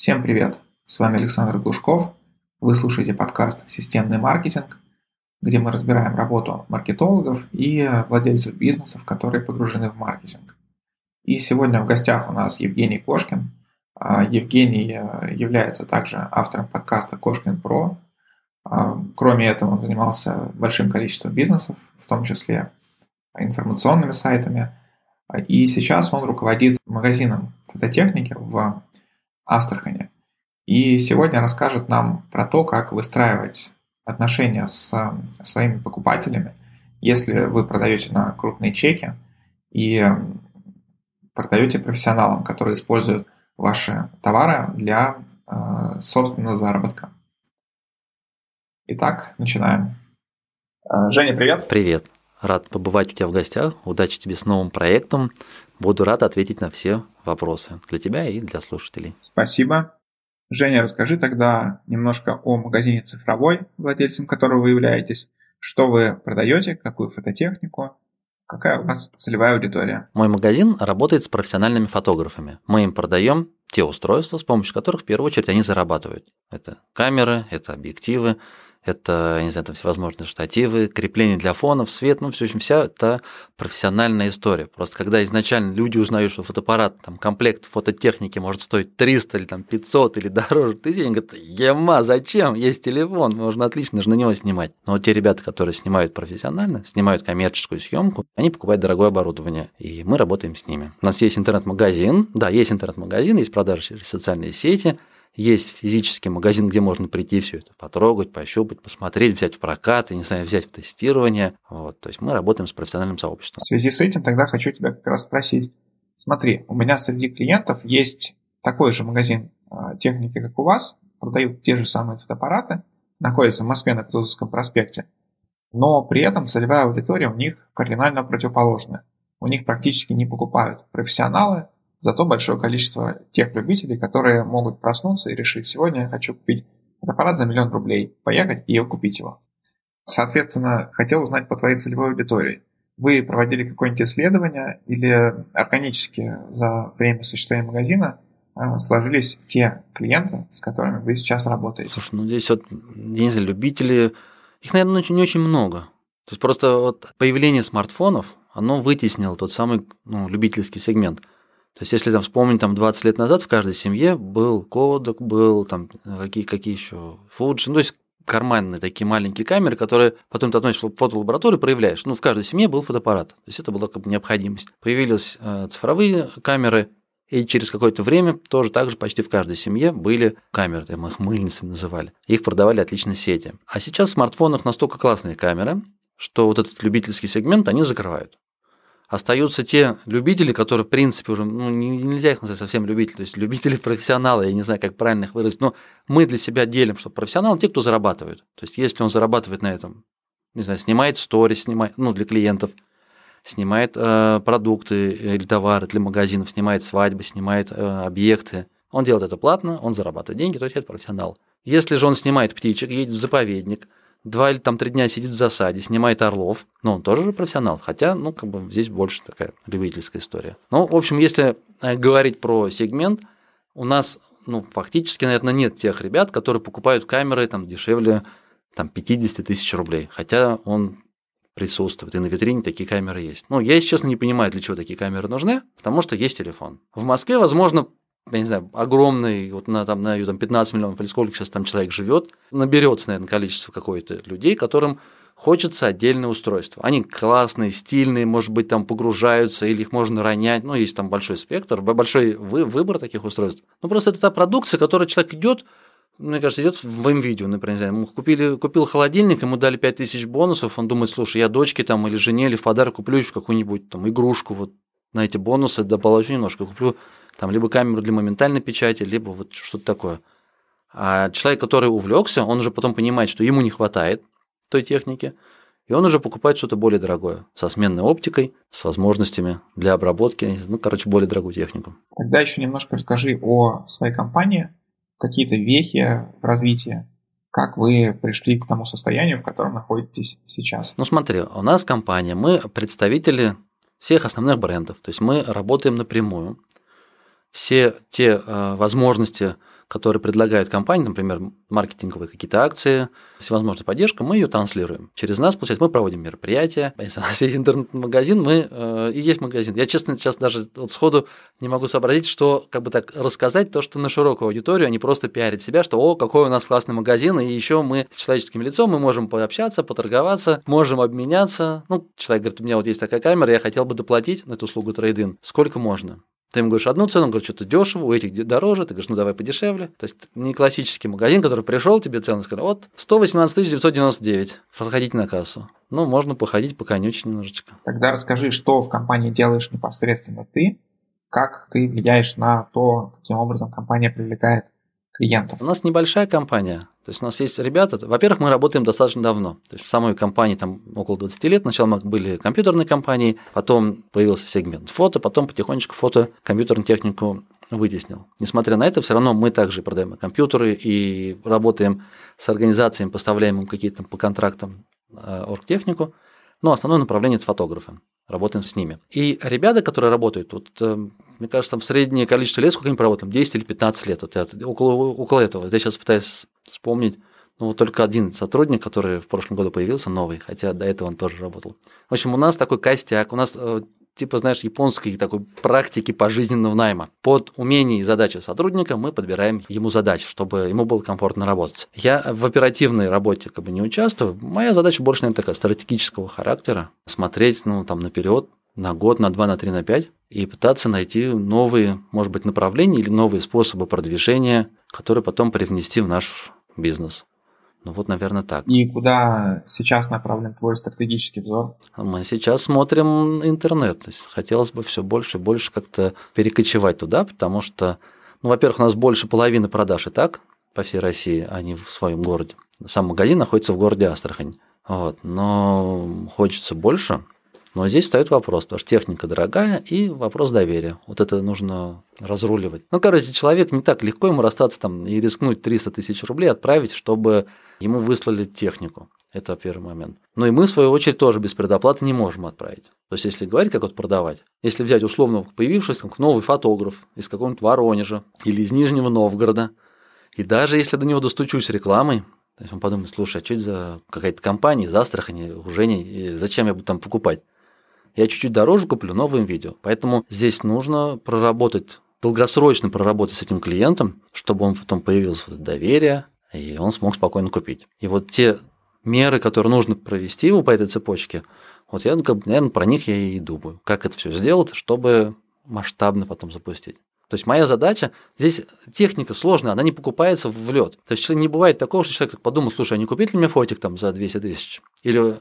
Всем привет! С вами Александр Глушков. Вы слушаете подкаст «Системный маркетинг», где мы разбираем работу маркетологов и владельцев бизнесов, которые погружены в маркетинг. И сегодня в гостях у нас Евгений Кошкин. А, Евгений э, является также автором подкаста «Кошкин Про». А, кроме этого, он занимался большим количеством бизнесов, в том числе информационными сайтами. И сейчас он руководит магазином фототехники в Астрахани. И сегодня расскажет нам про то, как выстраивать отношения с своими покупателями, если вы продаете на крупные чеки и продаете профессионалам, которые используют ваши товары для э, собственного заработка. Итак, начинаем. Э, Женя, привет. Привет. Рад побывать у тебя в гостях. Удачи тебе с новым проектом. Буду рад ответить на все вопросы для тебя и для слушателей. Спасибо. Женя, расскажи тогда немножко о магазине цифровой, владельцем которого вы являетесь. Что вы продаете, какую фототехнику, какая у вас целевая аудитория? Мой магазин работает с профессиональными фотографами. Мы им продаем те устройства, с помощью которых в первую очередь они зарабатывают. Это камеры, это объективы, это, не знаю, там всевозможные штативы, крепления для фонов, свет, ну, в общем, вся это профессиональная история. Просто когда изначально люди узнают, что фотоаппарат, там, комплект фототехники может стоить 300 или там 500 или дороже тысяч, они говорят, ема, зачем? Есть телефон, можно отлично же на него снимать. Но вот те ребята, которые снимают профессионально, снимают коммерческую съемку, они покупают дорогое оборудование, и мы работаем с ними. У нас есть интернет-магазин, да, есть интернет-магазин, есть продажи через социальные сети, есть физический магазин, где можно прийти все это потрогать, пощупать, посмотреть, взять в прокат, и, не знаю, взять в тестирование. Вот, то есть мы работаем с профессиональным сообществом. В связи с этим тогда хочу тебя как раз спросить. Смотри, у меня среди клиентов есть такой же магазин а, техники, как у вас, продают те же самые фотоаппараты, находится в Москве на Кутузовском проспекте, но при этом целевая аудитория у них кардинально противоположная. У них практически не покупают профессионалы, Зато большое количество тех любителей, которые могут проснуться и решить, сегодня я хочу купить фотоаппарат за миллион рублей, поехать и купить его. Соответственно, хотел узнать по твоей целевой аудитории. Вы проводили какое-нибудь исследование или органически за время существования магазина а, сложились те клиенты, с которыми вы сейчас работаете? Слушай, ну здесь вот, я не знаю, любители, их, наверное, не очень много. То есть просто вот появление смартфонов, оно вытеснило тот самый ну, любительский сегмент – то есть, если там вспомнить, там 20 лет назад в каждой семье был кодек, был там какие, какие еще фуджи, ну, то есть карманные такие маленькие камеры, которые потом ты относишь в фотолабораторию, проявляешь. Ну, в каждой семье был фотоаппарат. То есть это была как бы необходимость. Появились э, цифровые камеры, и через какое-то время тоже так же почти в каждой семье были камеры, мы их мыльницами называли. Их продавали отлично сети. А сейчас в смартфонах настолько классные камеры, что вот этот любительский сегмент они закрывают. Остаются те любители, которые, в принципе, уже ну, нельзя их назвать совсем любители, то есть любители профессионалы, я не знаю, как правильно их выразить, но мы для себя делим, что профессионалы те, кто зарабатывают. То есть, если он зарабатывает на этом, не знаю, снимает сторис, снимает, ну, для клиентов, снимает э, продукты или товары для магазинов, снимает свадьбы, снимает э, объекты, он делает это платно, он зарабатывает деньги, то есть это профессионал. Если же он снимает птичек, едет в заповедник, два или там три дня сидит в засаде, снимает орлов. Ну, он тоже профессионал, хотя, ну, как бы здесь больше такая любительская история. Ну, в общем, если э, говорить про сегмент, у нас, ну, фактически, наверное, нет тех ребят, которые покупают камеры там дешевле там 50 тысяч рублей, хотя он присутствует, и на витрине такие камеры есть. Ну, я, если честно, не понимаю, для чего такие камеры нужны, потому что есть телефон. В Москве, возможно, я не знаю, огромный, вот на, там, на там, 15 миллионов или сколько сейчас там человек живет, наберется, наверное, количество какое-то людей, которым хочется отдельное устройство. Они классные, стильные, может быть, там погружаются, или их можно ронять. Ну, есть там большой спектр, большой вы, выбор таких устройств. Ну, просто это та продукция, которой человек идет, мне кажется, идет в видео, например, ему купили, купил холодильник, ему дали 5000 бонусов, он думает, слушай, я дочке там или жене или в подарок куплю еще какую-нибудь там игрушку, вот на эти бонусы доположу немножко, куплю там либо камеру для моментальной печати, либо вот что-то такое. А человек, который увлекся, он уже потом понимает, что ему не хватает той техники, и он уже покупает что-то более дорогое, со сменной оптикой, с возможностями для обработки, ну, короче, более дорогую технику. Тогда еще немножко расскажи о своей компании, какие-то вехи в развитии, как вы пришли к тому состоянию, в котором находитесь сейчас. Ну, смотри, у нас компания, мы представители всех основных брендов, то есть мы работаем напрямую. Все те э, возможности которые предлагают компании, например, маркетинговые какие-то акции, всевозможная поддержка, мы ее транслируем. Через нас, получается, мы проводим мероприятия. Если у нас есть интернет-магазин, мы э, и есть магазин. Я, честно, сейчас даже вот сходу не могу сообразить, что как бы так рассказать то, что на широкую аудиторию, а не просто пиарить себя, что о, какой у нас классный магазин, и еще мы с человеческим лицом, мы можем пообщаться, поторговаться, можем обменяться. Ну, человек говорит, у меня вот есть такая камера, я хотел бы доплатить на эту услугу трейдин. Сколько можно? Ты ему говоришь одну цену, он говорит, что-то дешево, у этих дороже, ты говоришь, ну давай подешевле. То есть не классический магазин, который пришел, тебе цену сказал, вот 118 999, проходите на кассу. Ну, можно походить, поконючить немножечко. Тогда расскажи, что в компании делаешь непосредственно ты, как ты влияешь на то, каким образом компания привлекает клиентов? У нас небольшая компания. То есть у нас есть ребята, во-первых, мы работаем достаточно давно. То есть в самой компании там около 20 лет. Сначала мы были компьютерной компанией, потом появился сегмент фото, потом потихонечку фото компьютерную технику вытеснил. Несмотря на это, все равно мы также продаем компьютеры и работаем с организациями, поставляем им какие-то по контрактам э, оргтехнику. Но основное направление – это фотографы работаем с ними. И ребята, которые работают, вот, э, мне кажется, там среднее количество лет, сколько они работают, 10 или 15 лет, вот, около, около этого. Я сейчас пытаюсь вспомнить, ну, вот только один сотрудник, который в прошлом году появился, новый, хотя до этого он тоже работал. В общем, у нас такой костяк, у нас э, типа, знаешь, японской такой практики пожизненного найма. Под умение и задачи сотрудника мы подбираем ему задачи, чтобы ему было комфортно работать. Я в оперативной работе как бы не участвую. Моя задача больше, наверное, такая стратегического характера. Смотреть, ну, там, наперед, на год, на два, на три, на пять, и пытаться найти новые, может быть, направления или новые способы продвижения, которые потом привнести в наш бизнес. Ну вот, наверное, так. И куда сейчас направлен твой стратегический взор? Мы сейчас смотрим интернет. То есть хотелось бы все больше и больше как-то перекочевать туда, потому что, ну, во-первых, у нас больше половины продаж и так по всей России, а не в своем городе. Сам магазин находится в городе Астрахань. Вот. Но хочется больше, но здесь стоит вопрос, потому что техника дорогая и вопрос доверия. Вот это нужно разруливать. Ну, короче, человек не так легко ему расстаться там и рискнуть 300 тысяч рублей отправить, чтобы ему выслали технику. Это первый момент. Ну и мы, в свою очередь, тоже без предоплаты не можем отправить. То есть, если говорить, как вот продавать, если взять условно появившийся новый фотограф из какого-нибудь Воронежа или из Нижнего Новгорода, и даже если до него достучусь рекламой, то есть он подумает, слушай, а что это за какая-то компания из Астрахани, Ужени, зачем я буду там покупать? Я чуть-чуть дороже куплю новым видео. Поэтому здесь нужно проработать, долгосрочно проработать с этим клиентом, чтобы он потом появилось вот это доверие, и он смог спокойно купить. И вот те меры, которые нужно провести его по этой цепочке, вот я, наверное, про них я и думаю. Как это все сделать, чтобы масштабно потом запустить. То есть моя задача, здесь техника сложная, она не покупается в лед. То есть не бывает такого, что человек подумал, слушай, а не купить ли мне фотик там за 200 тысяч? Или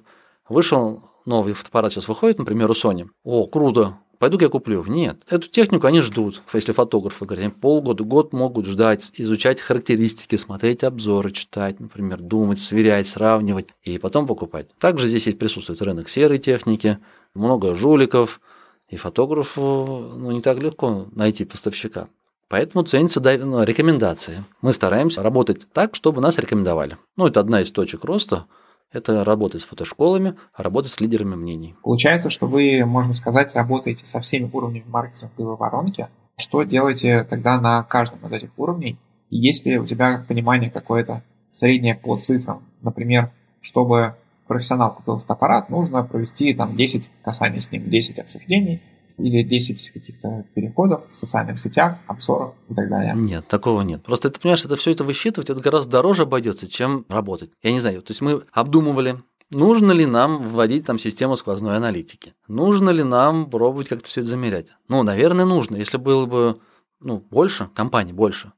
вышел новый фотоаппарат сейчас выходит, например, у Sony. О, круто, пойду я куплю. Нет, эту технику они ждут. Если фотографы говорят, они полгода, год могут ждать, изучать характеристики, смотреть обзоры, читать, например, думать, сверять, сравнивать и потом покупать. Также здесь есть присутствует рынок серой техники, много жуликов, и фотографу ну, не так легко найти поставщика. Поэтому ценятся ну, рекомендации. Мы стараемся работать так, чтобы нас рекомендовали. Ну, это одна из точек роста – это работать с фотошколами, работать с лидерами мнений. Получается, что вы, можно сказать, работаете со всеми уровнями маркетинговой воронки. Что делаете тогда на каждом из этих уровней? И есть ли у тебя понимание какое-то среднее по цифрам? Например, чтобы профессионал купил фотоаппарат, нужно провести там 10 касаний с ним, 10 обсуждений, или 10 каких-то переходов в социальных сетях, обзоров и так далее? Нет, такого нет. Просто ты понимаешь, это все это высчитывать, это гораздо дороже обойдется, чем работать. Я не знаю, то есть мы обдумывали, Нужно ли нам вводить там систему сквозной аналитики? Нужно ли нам пробовать как-то все это замерять? Ну, наверное, нужно. Если было бы ну, больше, компаний больше.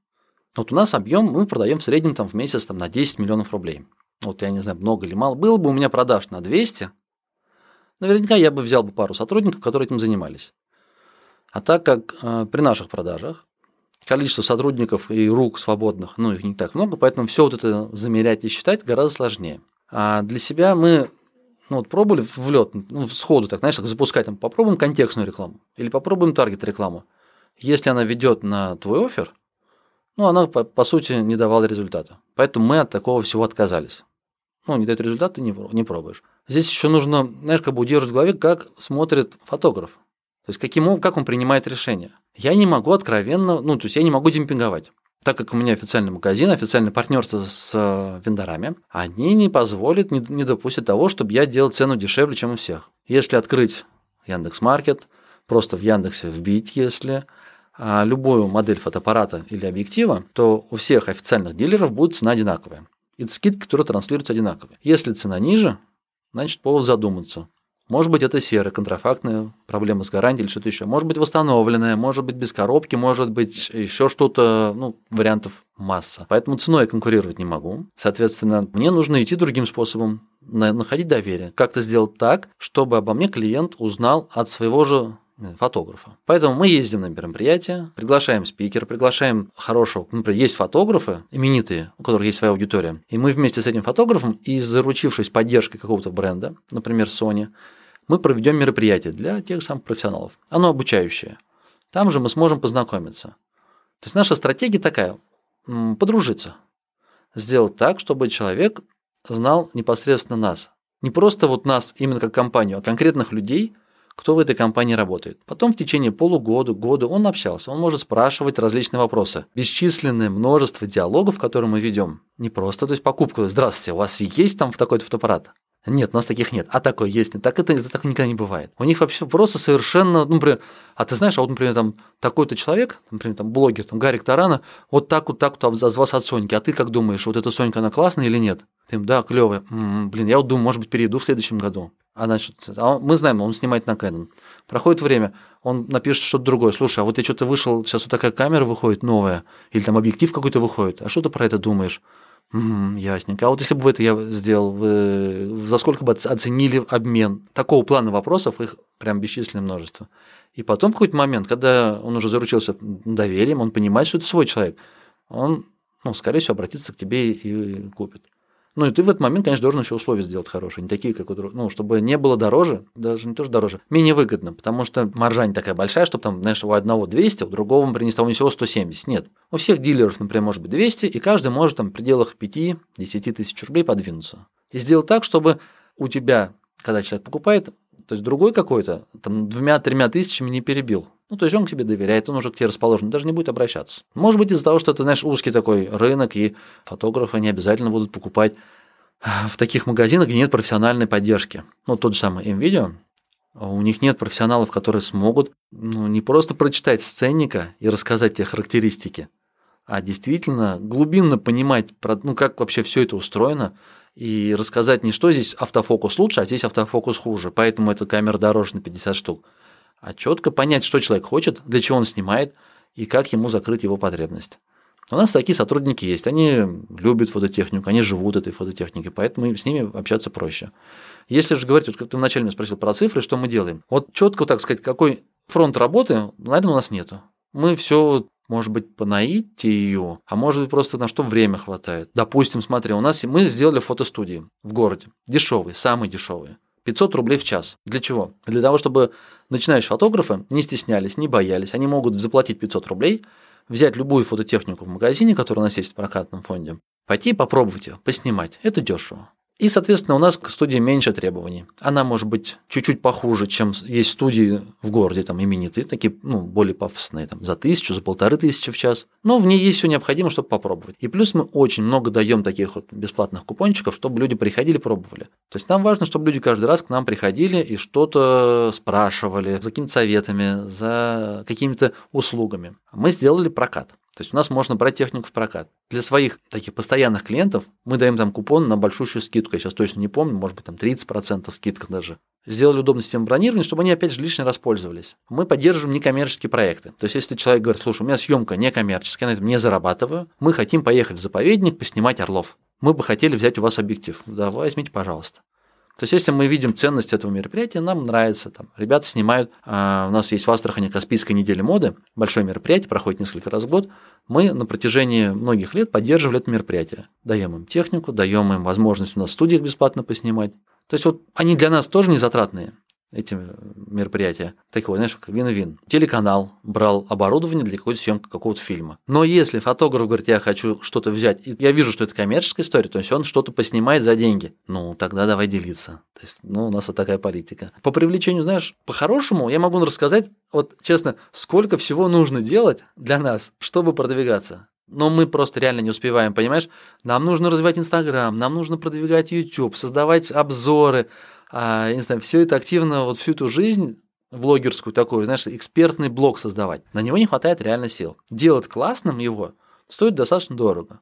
Вот у нас объем мы продаем в среднем там в месяц там, на 10 миллионов рублей. Вот я не знаю, много или мало. Было бы у меня продаж на 200, наверняка я бы взял бы пару сотрудников, которые этим занимались. А так как э, при наших продажах количество сотрудников и рук свободных, ну, их не так много, поэтому все вот это замерять и считать гораздо сложнее. А для себя мы ну, вот пробовали в лед, ну, сходу так, знаешь, так запускать, там, попробуем контекстную рекламу или попробуем таргет рекламу. Если она ведет на твой офер, ну, она, по, по сути, не давала результата. Поэтому мы от такого всего отказались. Ну, не дает результат, ты не, не пробуешь. Здесь еще нужно, знаешь, как бы удерживать в голове, как смотрит фотограф. То есть, каким, как он принимает решение. Я не могу откровенно, ну, то есть, я не могу демпинговать. так как у меня официальный магазин, официальное партнерство с э, вендорами, они не позволят, не, не допустят того, чтобы я делал цену дешевле, чем у всех. Если открыть Яндекс Маркет, просто в Яндексе вбить, если а, любую модель фотоаппарата или объектива, то у всех официальных дилеров будет цена одинаковая. И скидки, которые транслируются одинаковые. Если цена ниже, значит повод задуматься. Может быть, это серая, контрафактная проблема с гарантией или что-то еще. Может быть, восстановленная, может быть, без коробки, может быть, еще что-то, ну, вариантов масса. Поэтому ценой я конкурировать не могу. Соответственно, мне нужно идти другим способом, находить доверие. Как-то сделать так, чтобы обо мне клиент узнал от своего же фотографа. Поэтому мы ездим на мероприятия, приглашаем спикера, приглашаем хорошего, например, есть фотографы именитые, у которых есть своя аудитория, и мы вместе с этим фотографом и заручившись поддержкой какого-то бренда, например, Sony, мы проведем мероприятие для тех самых профессионалов. Оно обучающее. Там же мы сможем познакомиться. То есть наша стратегия такая – подружиться. Сделать так, чтобы человек знал непосредственно нас. Не просто вот нас именно как компанию, а конкретных людей, кто в этой компании работает. Потом в течение полугода, года он общался, он может спрашивать различные вопросы. Бесчисленное множество диалогов, которые мы ведем. Не просто, то есть покупка. Здравствуйте, у вас есть там в такой-то фотоаппарат? Нет, у нас таких нет. А такой есть. Так это, это так никогда не бывает. У них вообще просто совершенно, ну, например, а ты знаешь, а вот, например, там такой-то человек, например, там блогер, там Гарик Тарана, вот так вот так вот от вас от Соньки. А ты как думаешь, вот эта Сонька, она классная или нет? Ты им, да, клевая. М-м, блин, я вот думаю, может быть, перейду в следующем году. А значит, а мы знаем, он снимает на Canon. Проходит время, он напишет что-то другое. Слушай, а вот я что-то вышел, сейчас вот такая камера выходит новая, или там объектив какой-то выходит. А что ты про это думаешь? Угу, ясненько. А вот если бы вы это я сделал, вы за сколько бы оценили обмен? Такого плана вопросов их прям бесчисленное множество. И потом в какой-то момент, когда он уже заручился доверием, он понимает, что это свой человек, он, ну, скорее всего, обратится к тебе и купит. Ну и ты в этот момент, конечно, должен еще условия сделать хорошие, не такие, как у других. Ну, чтобы не было дороже, даже не тоже дороже, менее выгодно, потому что маржа не такая большая, чтобы там, знаешь, у одного 200, у другого, например, ни с того ни сего 170. Нет. У всех дилеров, например, может быть 200, и каждый может там в пределах 5-10 тысяч рублей подвинуться. И сделать так, чтобы у тебя, когда человек покупает, то есть другой какой-то, там двумя-тремя тысячами не перебил. Ну, то есть он к тебе доверяет, он уже к тебе расположен, даже не будет обращаться. Может быть, из-за того, что это, знаешь, узкий такой рынок, и фотографы не обязательно будут покупать а, в таких магазинах, где нет профессиональной поддержки. Ну, тот же самый MVideo, у них нет профессионалов, которые смогут ну, не просто прочитать с ценника и рассказать те характеристики, а действительно глубинно понимать, ну, как вообще все это устроено, и рассказать не что здесь автофокус лучше, а здесь автофокус хуже, поэтому эта камера дороже на 50 штук, а четко понять, что человек хочет, для чего он снимает и как ему закрыть его потребность. У нас такие сотрудники есть, они любят фототехнику, они живут этой фототехникой, поэтому с ними общаться проще. Если же говорить, вот как ты вначале меня спросил про цифры, что мы делаем, вот четко так сказать, какой фронт работы, наверное, у нас нету. Мы все может быть, по наитию, а может быть, просто на что время хватает. Допустим, смотри, у нас мы сделали фотостудии в городе. Дешевые, самые дешевые. 500 рублей в час. Для чего? Для того, чтобы начинающие фотографы не стеснялись, не боялись. Они могут заплатить 500 рублей, взять любую фототехнику в магазине, которая у нас есть в прокатном фонде, пойти попробовать ее, поснимать. Это дешево. И, соответственно, у нас к студии меньше требований. Она может быть чуть-чуть похуже, чем есть студии в городе, там, именитые, такие, ну, более пафосные, там, за тысячу, за полторы тысячи в час. Но в ней есть все необходимое, чтобы попробовать. И плюс мы очень много даем таких вот бесплатных купончиков, чтобы люди приходили, пробовали. То есть нам важно, чтобы люди каждый раз к нам приходили и что-то спрашивали за какими-то советами, за какими-то услугами. Мы сделали прокат. То есть у нас можно брать технику в прокат. Для своих таких постоянных клиентов мы даем там купон на большущую скидку. Я сейчас точно не помню, может быть там 30% скидка даже. Сделали удобную систему бронирования, чтобы они опять же лишний раз пользовались. Мы поддерживаем некоммерческие проекты. То есть если человек говорит, слушай, у меня съемка некоммерческая, я на этом не зарабатываю, мы хотим поехать в заповедник, поснимать орлов. Мы бы хотели взять у вас объектив. Да, возьмите, пожалуйста. То есть, если мы видим ценность этого мероприятия, нам нравится. Там, ребята снимают, а, у нас есть в Астрахани Каспийская неделя моды, большое мероприятие, проходит несколько раз в год. Мы на протяжении многих лет поддерживали это мероприятие. Даем им технику, даем им возможность у нас в студиях бесплатно поснимать. То есть, вот они для нас тоже не затратные эти мероприятия. Такой, знаешь, как вин-вин. Телеканал брал оборудование для какой-то съемки какого-то фильма. Но если фотограф говорит, я хочу что-то взять, и я вижу, что это коммерческая история, то есть он что-то поснимает за деньги, ну, тогда давай делиться. То есть, ну, у нас вот такая политика. По привлечению, знаешь, по-хорошему, я могу рассказать, вот честно, сколько всего нужно делать для нас, чтобы продвигаться. Но мы просто реально не успеваем, понимаешь? Нам нужно развивать Инстаграм, нам нужно продвигать YouTube, создавать обзоры, а, не знаю, все это активно, вот всю эту жизнь блогерскую такую, знаешь, экспертный блог создавать. На него не хватает реально сил. Делать классным его стоит достаточно дорого.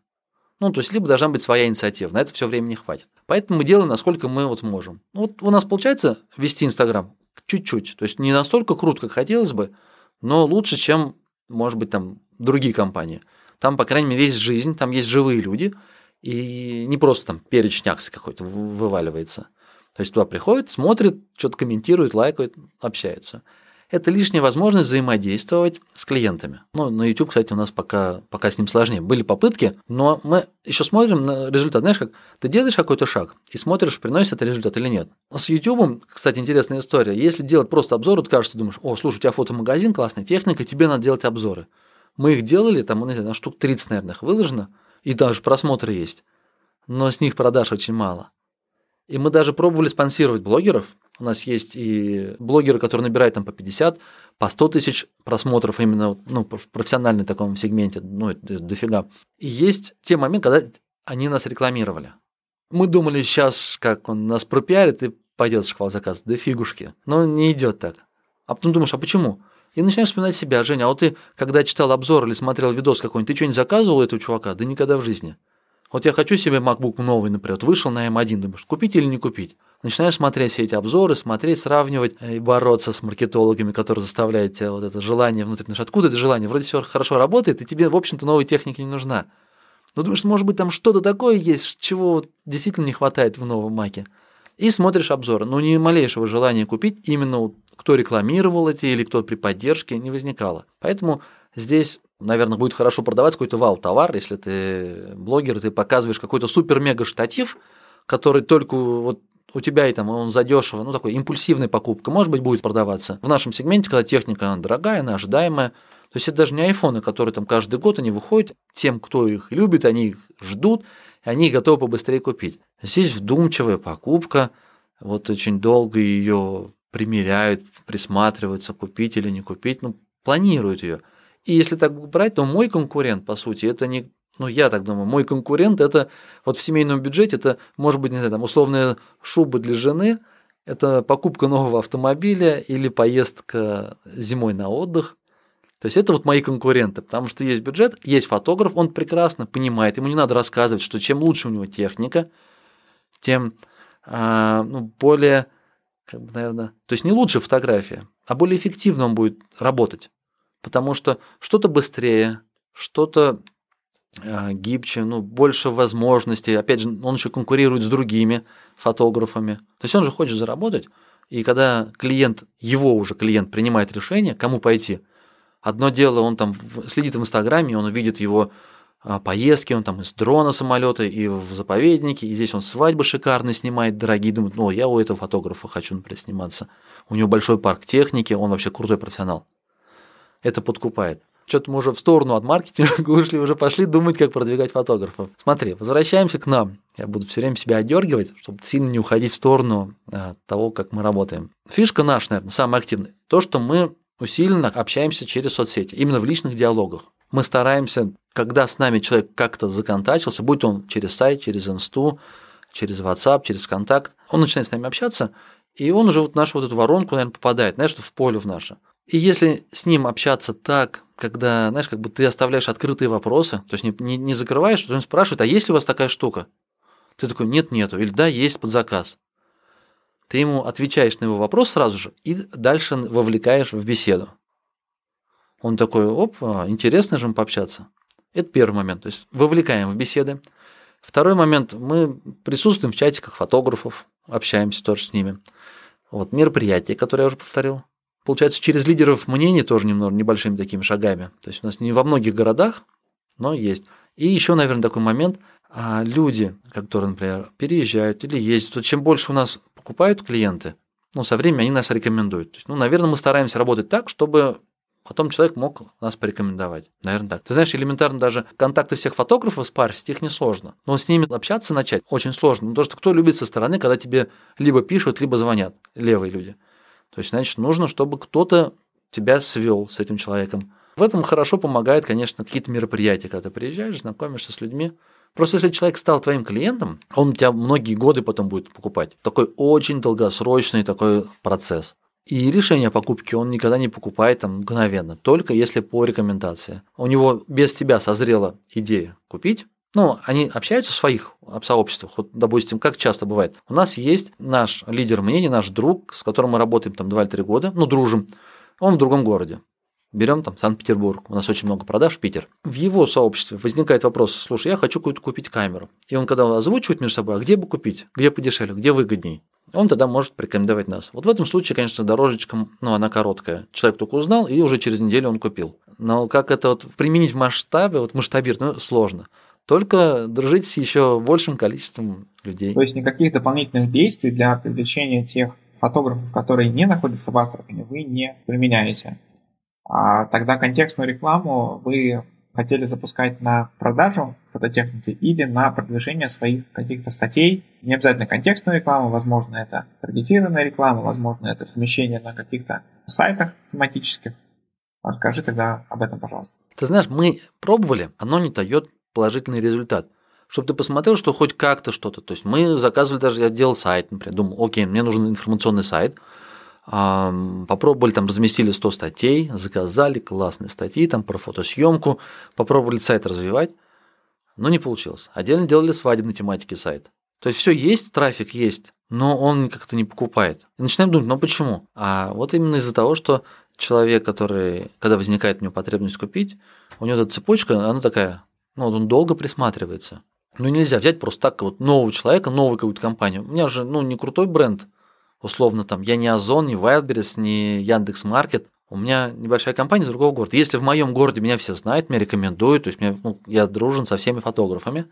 Ну, то есть, либо должна быть своя инициатива, на это все время не хватит. Поэтому мы делаем, насколько мы вот можем. Ну, вот у нас получается вести Инстаграм чуть-чуть. То есть, не настолько круто, как хотелось бы, но лучше, чем, может быть, там другие компании. Там, по крайней мере, есть жизнь, там есть живые люди, и не просто там перечень акций какой-то вываливается. То есть туда приходит, смотрит, что-то комментирует, лайкает, общается. Это лишняя возможность взаимодействовать с клиентами. Ну, на YouTube, кстати, у нас пока, пока с ним сложнее. Были попытки, но мы еще смотрим на результат. Знаешь, как ты делаешь какой-то шаг и смотришь, приносит это результат или нет. С YouTube, кстати, интересная история. Если делать просто обзоры, то кажется, думаешь, о, слушай, у тебя фотомагазин, классная техника, тебе надо делать обзоры. Мы их делали, там, ну, не знаю, на штук 30, наверное, их выложено, и даже просмотры есть. Но с них продаж очень мало. И мы даже пробовали спонсировать блогеров. У нас есть и блогеры, которые набирают там по 50, по 100 тысяч просмотров именно ну, в профессиональном таком сегменте, ну, дофига. И есть те моменты, когда они нас рекламировали. Мы думали, сейчас как он нас пропиарит и пойдет шквал заказ. Да фигушки. Но не идет так. А потом думаешь, а почему? И начинаешь вспоминать себя, Женя, а вот ты, когда читал обзор или смотрел видос какой-нибудь, ты что-нибудь заказывал этого чувака? Да никогда в жизни. Вот я хочу себе MacBook новый, например, вышел на M1, думаешь, купить или не купить? Начинаешь смотреть все эти обзоры, смотреть, сравнивать и бороться с маркетологами, которые заставляют тебя вот это желание внутренне. Откуда это желание? Вроде все хорошо работает, и тебе, в общем-то, новой техники не нужна. Но думаешь, может быть, там что-то такое есть, чего действительно не хватает в новом Маке. И смотришь обзоры, но ни малейшего желания купить именно кто рекламировал эти или кто при поддержке, не возникало. Поэтому здесь, наверное, будет хорошо продаваться какой-то вау-товар, если ты блогер, ты показываешь какой-то супер-мега-штатив, который только вот у тебя и там он задешево, ну такой импульсивная покупка, может быть, будет продаваться. В нашем сегменте, когда техника она дорогая, она ожидаемая, то есть это даже не айфоны, которые там каждый год они выходят, тем, кто их любит, они их ждут, и они готовы побыстрее купить. Здесь вдумчивая покупка, вот очень долго ее примеряют, присматриваются, купить или не купить, ну, планируют ее. И если так брать, то мой конкурент, по сути, это не ну, я так думаю, мой конкурент это вот в семейном бюджете это может быть, не знаю, там условная шуба для жены, это покупка нового автомобиля или поездка зимой на отдых. То есть это вот мои конкуренты, потому что есть бюджет, есть фотограф, он прекрасно понимает, ему не надо рассказывать, что чем лучше у него техника, тем а, ну, более как бы, наверное, то есть не лучше фотография, а более эффективно он будет работать. Потому что что-то быстрее, что-то э, гибче, ну, больше возможностей. Опять же, он еще конкурирует с другими фотографами. То есть он же хочет заработать. И когда клиент, его уже клиент принимает решение, кому пойти, одно дело, он там следит в Инстаграме, он увидит его поездки, он там из дрона самолета и в заповеднике, и здесь он свадьбы шикарные снимает, дорогие, думает, ну, я у этого фотографа хочу, например, сниматься. У него большой парк техники, он вообще крутой профессионал. Это подкупает. Что-то мы уже в сторону от маркетинга ушли, уже пошли думать, как продвигать фотографов. Смотри, возвращаемся к нам. Я буду все время себя отдергивать, чтобы сильно не уходить в сторону а, того, как мы работаем. Фишка наша, наверное, самая активная. То, что мы усиленно общаемся через соцсети, именно в личных диалогах. Мы стараемся, когда с нами человек как-то законтачился, будь он через сайт, через инсту, через WhatsApp, через контакт, он начинает с нами общаться, и он уже вот нашу вот эту воронку, наверное, попадает, знаешь, в поле в наше. И если с ним общаться так, когда, знаешь, как бы ты оставляешь открытые вопросы, то есть не, не, не закрываешь, то он спрашивает, а есть ли у вас такая штука? Ты такой, нет, нету, или да, есть под заказ. Ты ему отвечаешь на его вопрос сразу же и дальше вовлекаешь в беседу. Он такой, оп, а, интересно же пообщаться. Это первый момент. То есть вовлекаем в беседы. Второй момент, мы присутствуем в чатиках фотографов, общаемся тоже с ними. Вот мероприятия, которые я уже повторил. Получается, через лидеров мнений тоже немного небольшими такими шагами. То есть у нас не во многих городах, но есть. И еще, наверное, такой момент, а люди, которые, например, переезжают или ездят, то чем больше у нас покупают клиенты, ну, со временем они нас рекомендуют. То есть, ну, наверное, мы стараемся работать так, чтобы Потом человек мог нас порекомендовать. Наверное, так. Ты знаешь, элементарно даже контакты всех фотографов спарсить, их несложно. Но с ними общаться начать очень сложно. Потому что кто любит со стороны, когда тебе либо пишут, либо звонят левые люди. То есть, значит, нужно, чтобы кто-то тебя свел с этим человеком. В этом хорошо помогает, конечно, какие-то мероприятия, когда ты приезжаешь, знакомишься с людьми. Просто если человек стал твоим клиентом, он у тебя многие годы потом будет покупать. Такой очень долгосрочный такой процесс. И решение о покупке он никогда не покупает там мгновенно, только если по рекомендации. У него без тебя созрела идея купить, ну, они общаются в своих сообществах. Вот, допустим, как часто бывает. У нас есть наш лидер мнений, наш друг, с которым мы работаем там 2 или 3 года, ну, дружим. Он в другом городе. Берем там Санкт-Петербург, у нас очень много продаж в Питер. В его сообществе возникает вопрос, слушай, я хочу какую-то купить камеру. И он когда озвучивает между собой, а где бы купить, где подешевле, где выгодней, он тогда может порекомендовать нас. Вот в этом случае, конечно, дорожечка, ну, она короткая. Человек только узнал, и уже через неделю он купил. Но как это вот применить в масштабе, вот масштабировать, ну, сложно. Только дружить с еще большим количеством людей. То есть никаких дополнительных действий для привлечения тех фотографов, которые не находятся в Астрахани, вы не применяете. А тогда контекстную рекламу вы хотели запускать на продажу фототехники или на продвижение своих каких-то статей. Не обязательно контекстную рекламу, возможно, это таргетированная реклама, возможно, это размещение на каких-то сайтах тематических. Расскажи тогда об этом, пожалуйста. Ты знаешь, мы пробовали, оно не дает положительный результат. Чтобы ты посмотрел, что хоть как-то что-то. То есть мы заказывали даже, я делал сайт, например, думал, окей, мне нужен информационный сайт – попробовали, там разместили 100 статей, заказали классные статьи там про фотосъемку, попробовали сайт развивать, но не получилось. Отдельно делали свадебной тематики сайт. То есть все есть, трафик есть, но он как-то не покупает. И начинаем думать, ну почему? А вот именно из-за того, что человек, который, когда возникает у него потребность купить, у него эта цепочка, она такая, ну, он долго присматривается. Ну, нельзя взять просто так вот нового человека, новую какую-то компанию. У меня же, ну, не крутой бренд, условно там, я не Озон, не Wildberries, не Яндекс Маркет, у меня небольшая компания из другого города. Если в моем городе меня все знают, меня рекомендуют, то есть меня, ну, я дружен со всеми фотографами,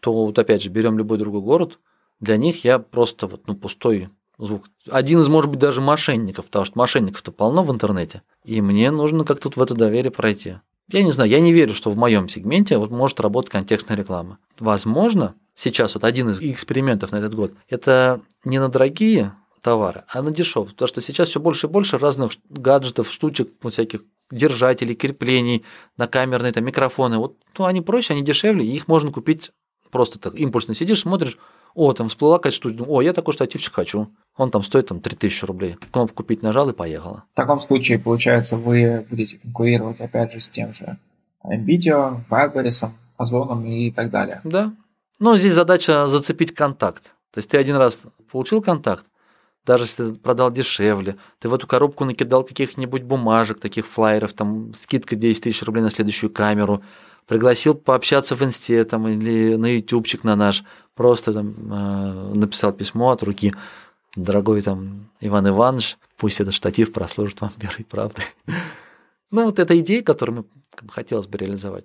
то вот опять же берем любой другой город, для них я просто вот, ну, пустой звук. Один из, может быть, даже мошенников, потому что мошенников-то полно в интернете, и мне нужно как-то в это доверие пройти. Я не знаю, я не верю, что в моем сегменте вот может работать контекстная реклама. Возможно, сейчас вот один из экспериментов на этот год, это не на дорогие товары, а на дешевые. Потому что сейчас все больше и больше разных гаджетов, штучек, вот всяких держателей, креплений, на камерные там, микрофоны. Вот ну, они проще, они дешевле, их можно купить просто так импульсно сидишь, смотришь, о, там всплыла какая-то штука, о, я такой штативчик хочу. Он там стоит там 3000 рублей. Кнопку купить нажал и поехала. В таком случае, получается, вы будете конкурировать опять же с тем же NVIDIA, Wildberries, Озоном и так далее. Да, но здесь задача зацепить контакт. То есть ты один раз получил контакт, даже если ты продал дешевле, ты в эту коробку накидал каких-нибудь бумажек, таких флайеров, там скидка 10 тысяч рублей на следующую камеру, пригласил пообщаться в инсте там, или на ютубчик на наш, просто там э, написал письмо от руки, дорогой там Иван Иванович, пусть этот штатив прослужит вам верой и правдой. Ну, вот эта идея, которую мы хотелось бы реализовать.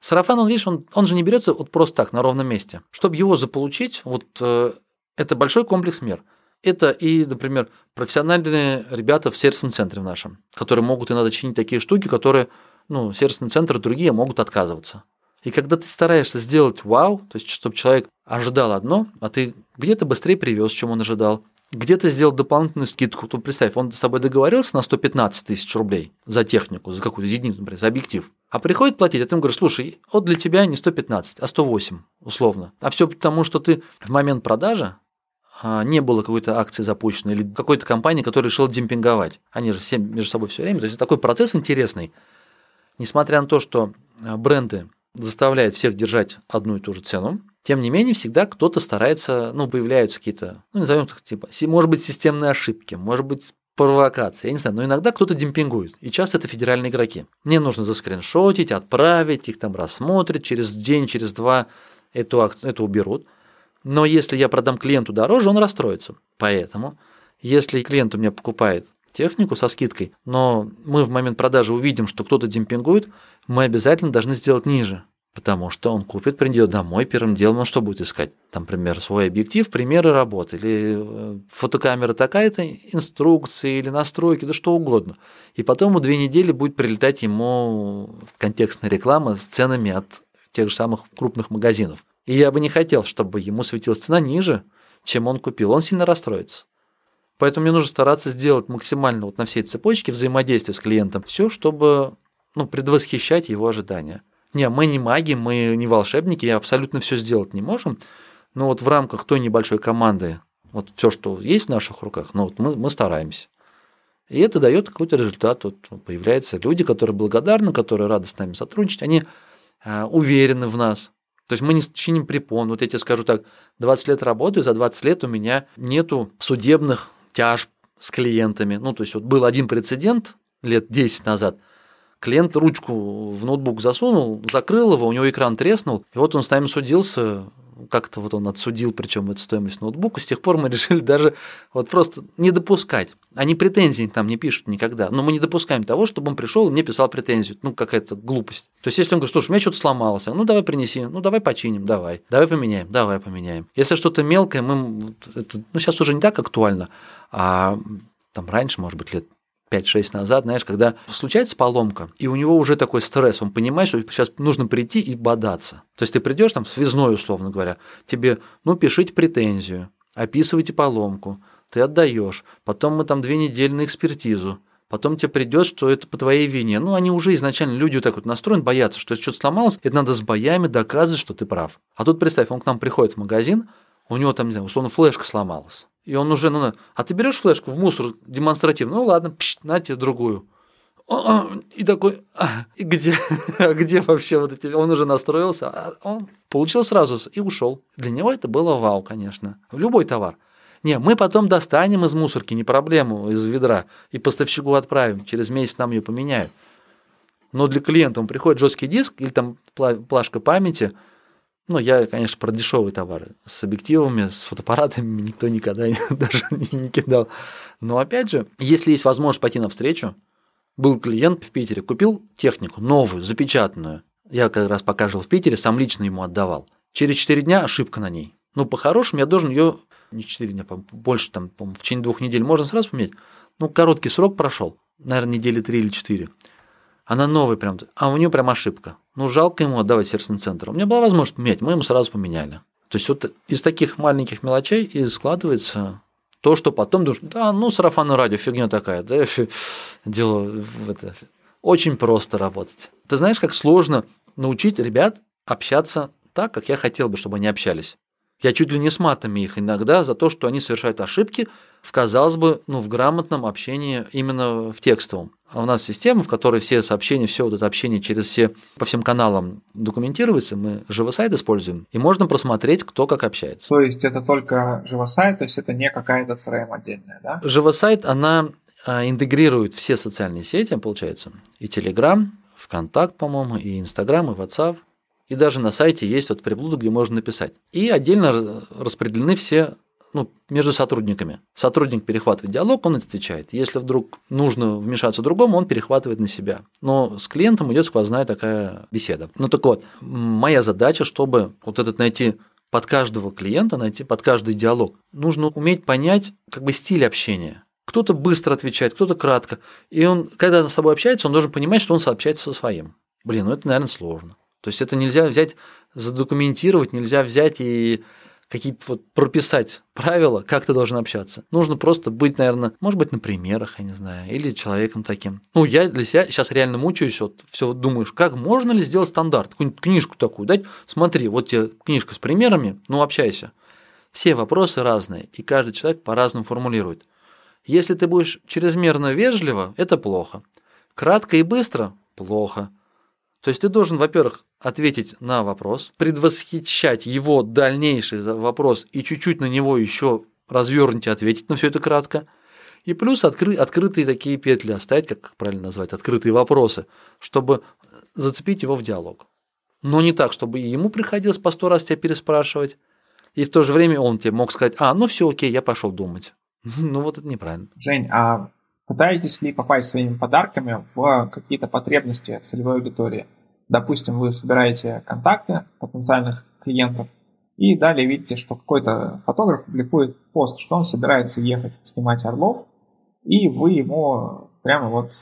Сарафан, он, видишь, он, он же не берется вот просто так, на ровном месте. Чтобы его заполучить, вот э, это большой комплекс мер. Это и, например, профессиональные ребята в сервисном центре в нашем, которые могут иногда чинить такие штуки, которые, ну, сервисные центры другие могут отказываться. И когда ты стараешься сделать вау, то есть чтобы человек ожидал одно, а ты где-то быстрее привез, чем он ожидал, где-то сделал дополнительную скидку, то представь, он с тобой договорился на 115 тысяч рублей за технику, за какую-то единицу, например, за объектив. А приходит платить, а ты ему говоришь, слушай, вот для тебя не 115, а 108, условно. А все потому, что ты в момент продажи а, не было какой-то акции запущенной или какой-то компании, которая решила демпинговать. Они же все между собой все время. То есть такой процесс интересный. Несмотря на то, что а, бренды заставляют всех держать одну и ту же цену, тем не менее, всегда кто-то старается, ну, появляются какие-то, ну, назовем их типа, может быть, системные ошибки, может быть, провокации, я не знаю, но иногда кто-то демпингует, и часто это федеральные игроки. Мне нужно заскриншотить, отправить, их там рассмотрят, через день, через два эту акцию, это уберут. Но если я продам клиенту дороже, он расстроится. Поэтому, если клиент у меня покупает технику со скидкой, но мы в момент продажи увидим, что кто-то демпингует, мы обязательно должны сделать ниже. Потому что он купит, придет домой, первым делом он что будет искать? Там, например, свой объектив, примеры работы, или э, фотокамера такая-то, инструкции или настройки, да что угодно. И потом у две недели будет прилетать ему контекстная реклама с ценами от тех же самых крупных магазинов. И я бы не хотел, чтобы ему светилась цена ниже, чем он купил. Он сильно расстроится. Поэтому мне нужно стараться сделать максимально вот на всей цепочке взаимодействия с клиентом все, чтобы ну, предвосхищать его ожидания. Не, мы не маги, мы не волшебники, абсолютно все сделать не можем. Но вот в рамках той небольшой команды, вот все, что есть в наших руках, ну вот мы, мы стараемся. И это дает какой-то результат. Вот появляются люди, которые благодарны, которые рады с нами сотрудничать, они э, уверены в нас. То есть мы не чиним препон. Вот я тебе скажу так, 20 лет работаю, за 20 лет у меня нету судебных тяжб с клиентами. Ну, то есть вот был один прецедент лет 10 назад. Клиент ручку в ноутбук засунул, закрыл его, у него экран треснул, и вот он с нами судился, как-то вот он отсудил, причем эту стоимость ноутбука, с тех пор мы решили даже вот просто не допускать. Они претензий там не пишут никогда, но мы не допускаем того, чтобы он пришел и мне писал претензию. Ну, какая-то глупость. То есть, если он говорит, слушай, у меня что-то сломалось, ну, давай принеси, ну, давай починим, давай, давай поменяем, давай поменяем. Если что-то мелкое, мы, это, ну, сейчас уже не так актуально, а там раньше, может быть, лет 5-6 назад, знаешь, когда случается поломка, и у него уже такой стресс, он понимает, что сейчас нужно прийти и бодаться. То есть ты придешь там связной, условно говоря, тебе, ну, пишите претензию, описывайте поломку, ты отдаешь, потом мы там две недели на экспертизу, потом тебе придет, что это по твоей вине. Ну, они уже изначально, люди вот так вот настроены, боятся, что если что-то сломалось, это надо с боями доказывать, что ты прав. А тут представь, он к нам приходит в магазин, у него там, не знаю, условно, флешка сломалась. И он уже, ну, а ты берешь флешку в мусор демонстративно, ну ладно, пш, на тебе другую. И такой, а, и где, а где вообще вот эти, он уже настроился, а он получил сразу и ушел. Для него это было вау, конечно. Любой товар. Не, мы потом достанем из мусорки, не проблему, из ведра, и поставщику отправим. Через месяц нам ее поменяют. Но для клиента он приходит жесткий диск или там плашка памяти – ну, я, конечно, про дешевые товары. С объективами, с фотоаппаратами никто никогда даже не, не кидал. Но опять же, если есть возможность пойти навстречу, был клиент в Питере, купил технику новую, запечатанную. Я как раз пока жил в Питере, сам лично ему отдавал. Через 4 дня ошибка на ней. Ну, по-хорошему, я должен ее не 4 дня, больше, там, в течение двух недель можно сразу поменять. Ну, короткий срок прошел, наверное, недели 3 или 4. Она новая прям, а у нее прям ошибка. Ну, жалко ему отдавать сервисный центр. У меня была возможность поменять, мы ему сразу поменяли. То есть вот из таких маленьких мелочей и складывается то, что потом думаешь, да, ну, сарафанное радио, фигня такая, да, дело в это. Очень просто работать. Ты знаешь, как сложно научить ребят общаться так, как я хотел бы, чтобы они общались. Я чуть ли не с матами их иногда за то, что они совершают ошибки в, казалось бы, ну, в грамотном общении именно в текстовом. А у нас система, в которой все сообщения, все вот это общение через все, по всем каналам документируется, мы живосайт используем, и можно просмотреть, кто как общается. То есть это только живосайт, то есть это не какая-то CRM отдельная, да? Живосайт, она а, интегрирует все социальные сети, получается, и Telegram, ВКонтакт, по-моему, и Инстаграм, и WhatsApp, и даже на сайте есть вот приблуда, где можно написать. И отдельно распределены все ну, между сотрудниками. Сотрудник перехватывает диалог, он отвечает. Если вдруг нужно вмешаться другому, он перехватывает на себя. Но с клиентом идет сквозная такая беседа. Ну так вот, моя задача, чтобы вот этот найти под каждого клиента, найти под каждый диалог, нужно уметь понять как бы стиль общения. Кто-то быстро отвечает, кто-то кратко. И он, когда с собой общается, он должен понимать, что он сообщается со своим. Блин, ну это, наверное, сложно. То есть это нельзя взять, задокументировать, нельзя взять и какие-то вот прописать правила, как ты должен общаться. Нужно просто быть, наверное, может быть, на примерах, я не знаю, или человеком таким. Ну, я для себя сейчас реально мучаюсь, вот все думаешь, как можно ли сделать стандарт, какую-нибудь книжку такую дать, смотри, вот тебе книжка с примерами, ну, общайся. Все вопросы разные, и каждый человек по-разному формулирует. Если ты будешь чрезмерно вежливо, это плохо. Кратко и быстро – плохо. То есть ты должен, во-первых, ответить на вопрос, предвосхищать его дальнейший вопрос и чуть-чуть на него еще развернуть и ответить, но все это кратко. И плюс откры, открытые такие петли оставить, как правильно назвать, открытые вопросы, чтобы зацепить его в диалог. Но не так, чтобы ему приходилось по сто раз тебя переспрашивать, и в то же время он тебе мог сказать, а, ну все, окей, я пошел думать. Ну вот это неправильно. Жень, а пытаетесь ли попасть своими подарками в какие-то потребности целевой аудитории? Допустим, вы собираете контакты потенциальных клиентов, и далее видите, что какой-то фотограф публикует пост, что он собирается ехать снимать орлов, и вы ему прямо вот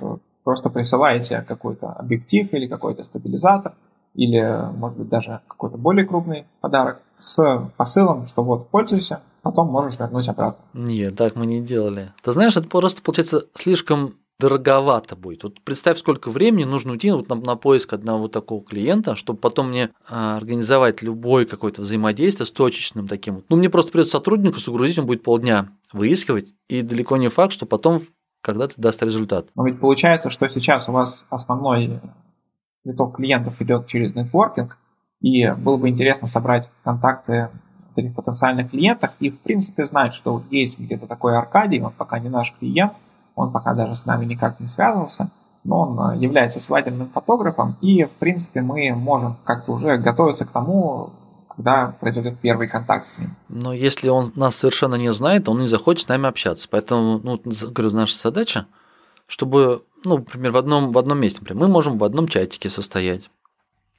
просто присылаете какой-то объектив или какой-то стабилизатор, или, может быть, даже какой-то более крупный подарок с посылом, что вот, пользуйся, потом можешь вернуть обратно. Нет, так мы не делали. Ты знаешь, это просто получается слишком дороговато будет. Вот представь, сколько времени нужно уйти вот на, на поиск одного такого клиента, чтобы потом мне а, организовать любое какое-то взаимодействие с точечным таким. Ну, мне просто придется сотруднику загрузить, он будет полдня выискивать, и далеко не факт, что потом когда-то даст результат. Но ведь получается, что сейчас у вас основной виток клиентов идет через нетворкинг, и было бы интересно собрать контакты этих потенциальных клиентов и, в принципе, знать, что вот есть где-то такой Аркадий, он пока не наш клиент, он пока даже с нами никак не связывался, но он э, является свадебным фотографом, и, в принципе, мы можем как-то уже готовиться к тому, когда произойдет первый контакт с ним. Но если он нас совершенно не знает, он не захочет с нами общаться. Поэтому, ну, говорю, наша задача, чтобы, ну, например, в одном, в одном месте, например, мы можем в одном чатике состоять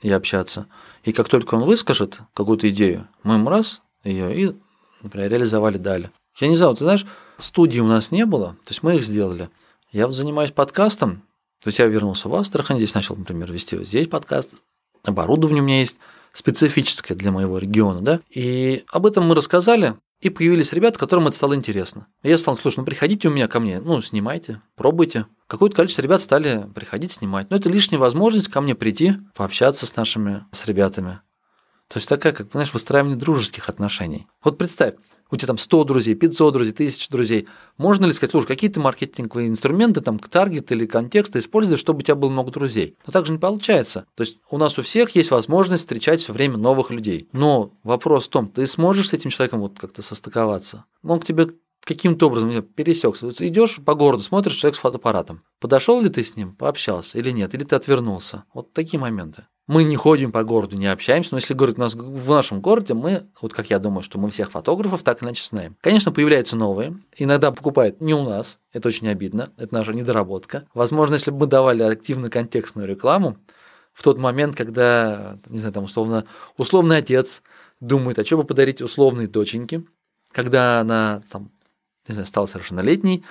и общаться. И как только он выскажет какую-то идею, мы ему раз ее и, например, реализовали далее. Я не знаю, ты знаешь, студии у нас не было, то есть мы их сделали. Я вот занимаюсь подкастом, то есть я вернулся в Астрахань, здесь начал, например, вести вот здесь подкаст, оборудование у меня есть специфическое для моего региона, да, и об этом мы рассказали, и появились ребята, которым это стало интересно. Я стал, слушай, ну приходите у меня ко мне, ну снимайте, пробуйте. Какое-то количество ребят стали приходить снимать. Но это лишняя возможность ко мне прийти, пообщаться с нашими, с ребятами. То есть такая, как, знаешь, выстраивание дружеских отношений. Вот представь, у тебя там 100 друзей, 500 друзей, 1000 друзей. Можно ли сказать, слушай, какие ты маркетинговые инструменты, там, таргет или контексты используешь, чтобы у тебя было много друзей? Но так же не получается. То есть у нас у всех есть возможность встречать все время новых людей. Но вопрос в том, ты сможешь с этим человеком вот как-то состыковаться? Он к тебе каким-то образом пересекся. Идешь по городу, смотришь человек с фотоаппаратом. Подошел ли ты с ним, пообщался или нет, или ты отвернулся? Вот такие моменты. Мы не ходим по городу, не общаемся, но если говорить у нас в нашем городе, мы, вот как я думаю, что мы всех фотографов так иначе знаем. Конечно, появляются новые, иногда покупают не у нас, это очень обидно, это наша недоработка. Возможно, если бы мы давали активно контекстную рекламу, в тот момент, когда, не знаю, там условно, условный отец думает, а что бы подарить условной доченьке, когда она там, не знаю, стала совершеннолетней,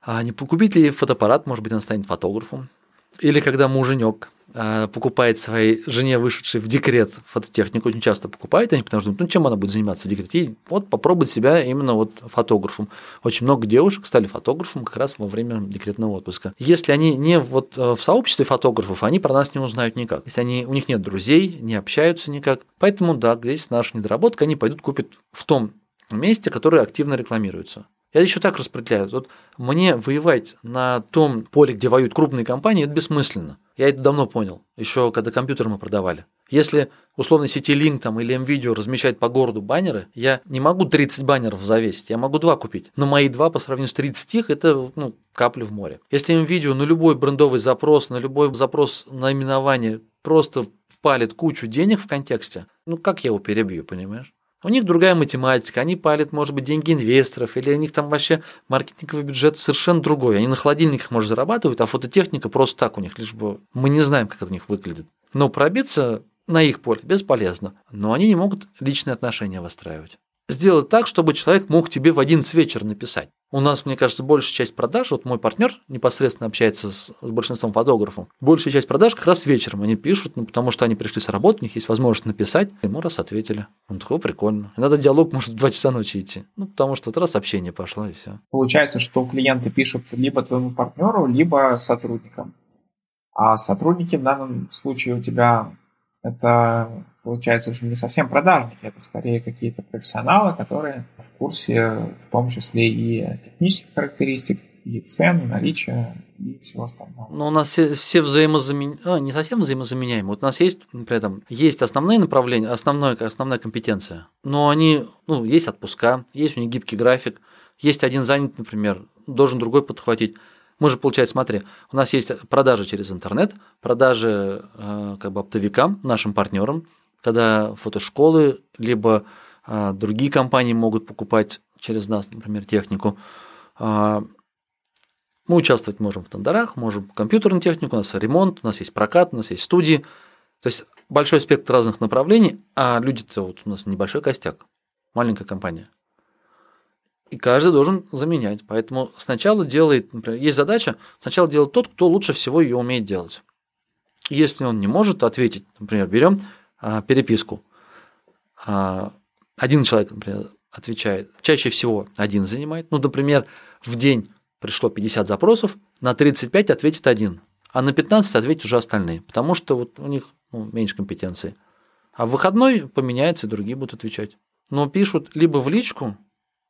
а не купить ли фотоаппарат, может быть, она станет фотографом, или когда муженек покупает своей жене, вышедшей в декрет, фототехнику, очень часто покупает они, потому что ну, чем она будет заниматься в декрете? И вот попробовать себя именно вот фотографом. Очень много девушек стали фотографом как раз во время декретного отпуска. Если они не вот э, в сообществе фотографов, они про нас не узнают никак. Если они, у них нет друзей, не общаются никак. Поэтому, да, здесь наша недоработка, они пойдут купят в том месте, которое активно рекламируется. Я еще так распределяю. Вот мне воевать на том поле, где воюют крупные компании, это бессмысленно. Я это давно понял, еще когда компьютер мы продавали. Если условно сети Link там, или MVideo размещает по городу баннеры, я не могу 30 баннеров завесить, я могу два купить. Но мои два по сравнению с 30 их, это ну, капли в море. Если MVideo на любой брендовый запрос, на любой запрос наименования просто впалит кучу денег в контексте, ну как я его перебью, понимаешь? У них другая математика, они палят, может быть, деньги инвесторов, или у них там вообще маркетинговый бюджет совершенно другой. Они на холодильниках, может, зарабатывают, а фототехника просто так у них, лишь бы мы не знаем, как это у них выглядит. Но пробиться на их поле бесполезно. Но они не могут личные отношения выстраивать сделать так, чтобы человек мог тебе в 11 вечера написать. У нас, мне кажется, большая часть продаж, вот мой партнер непосредственно общается с, с большинством фотографов, большая часть продаж как раз вечером они пишут, ну, потому что они пришли с работы, у них есть возможность написать, ему раз ответили. Он такой, прикольно. Иногда диалог может в 2 часа ночи идти, ну, потому что вот раз общение пошло и все. Получается, что клиенты пишут либо твоему партнеру, либо сотрудникам. А сотрудники в данном случае у тебя это получается уже не совсем продажники, это скорее какие-то профессионалы, которые в курсе в том числе и технических характеристик, и цен, и наличия, и всего остального. Но у нас все, все взаимозаменяемые, а, не совсем взаимозаменяемые. Вот у нас есть при этом есть основные направления, основная, основная компетенция, но они, ну, есть отпуска, есть у них гибкий график, есть один занят, например, должен другой подхватить. Мы же, получается, смотри, у нас есть продажи через интернет, продажи э, как бы оптовикам, нашим партнерам, когда фотошколы, либо э, другие компании могут покупать через нас, например, технику. Э, мы участвовать можем в тендерах, можем компьютерную технику, у нас ремонт, у нас есть прокат, у нас есть студии. То есть большой спектр разных направлений, а люди-то вот у нас небольшой костяк, маленькая компания и каждый должен заменять. Поэтому сначала делает, например, есть задача, сначала делает тот, кто лучше всего ее умеет делать. Если он не может ответить, например, берем а, переписку. А, один человек, например, отвечает. Чаще всего один занимает. Ну, например, в день пришло 50 запросов, на 35 ответит один, а на 15 ответят уже остальные, потому что вот у них ну, меньше компетенции. А в выходной поменяется, и другие будут отвечать. Но пишут либо в личку,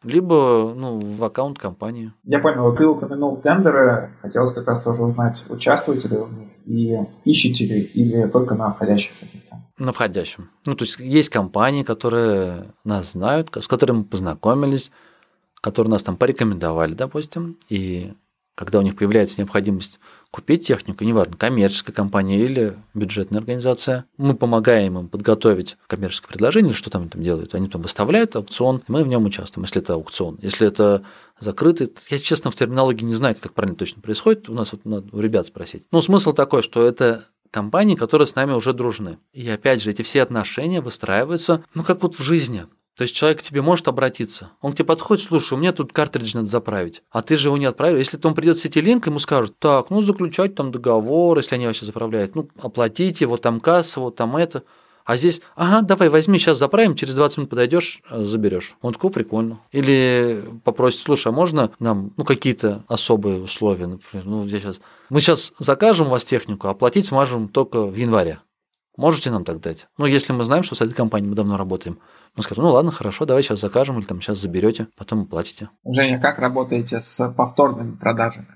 либо ну, в аккаунт компании. Я понял, ты упомянул тендеры. Хотелось как раз тоже узнать, участвуете ли в них и ищете ли, или только на входящих каких-то? На входящем. Ну, то есть есть компании, которые нас знают, с которыми мы познакомились, которые нас там порекомендовали, допустим, и когда у них появляется необходимость купить технику, неважно, коммерческая компания или бюджетная организация, мы помогаем им подготовить коммерческое предложение, что там они там делают. Они там выставляют аукцион, мы в нем участвуем, если это аукцион. Если это закрытый, я, честно, в терминологии не знаю, как правильно точно происходит, у нас вот надо у ребят спросить. Но смысл такой, что это компании, которые с нами уже дружны. И опять же, эти все отношения выстраиваются, ну, как вот в жизни. То есть человек к тебе может обратиться. Он к тебе подходит, слушай, у меня тут картридж надо заправить, а ты же его не отправил. Если он придет в сетилинк, ему скажут, так, ну заключать там договор, если они вообще заправляют, ну оплатите, вот там касса, вот там это. А здесь, ага, давай, возьми, сейчас заправим, через 20 минут подойдешь, э, заберешь. Он такой, прикольно. Или попросит, слушай, а можно нам ну, какие-то особые условия, например, ну, я сейчас... Мы сейчас закажем у вас технику, оплатить сможем только в январе. Можете нам так дать? Ну, если мы знаем, что с этой компанией мы давно работаем. Мы скажем, ну ладно, хорошо, давай сейчас закажем или там сейчас заберете, потом платите. Женя, как работаете с повторными продажами?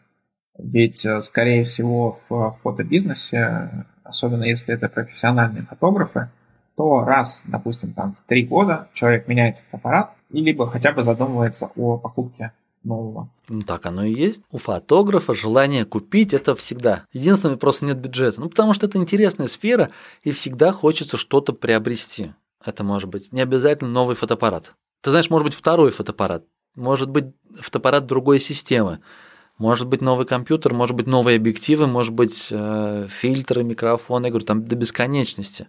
Ведь, э, скорее всего, в фотобизнесе, особенно если это профессиональные фотографы, то раз, допустим, там в три года человек меняет фотоаппарат и либо хотя бы задумывается о покупке нового. Ну, так оно и есть. У фотографа желание купить это всегда. Единственное, просто нет бюджета. Ну, потому что это интересная сфера, и всегда хочется что-то приобрести. Это может быть не обязательно новый фотоаппарат. Ты знаешь, может быть второй фотоаппарат, может быть фотоаппарат другой системы, может быть новый компьютер, может быть новые объективы, может быть э, фильтры, микрофоны, я говорю, там до бесконечности.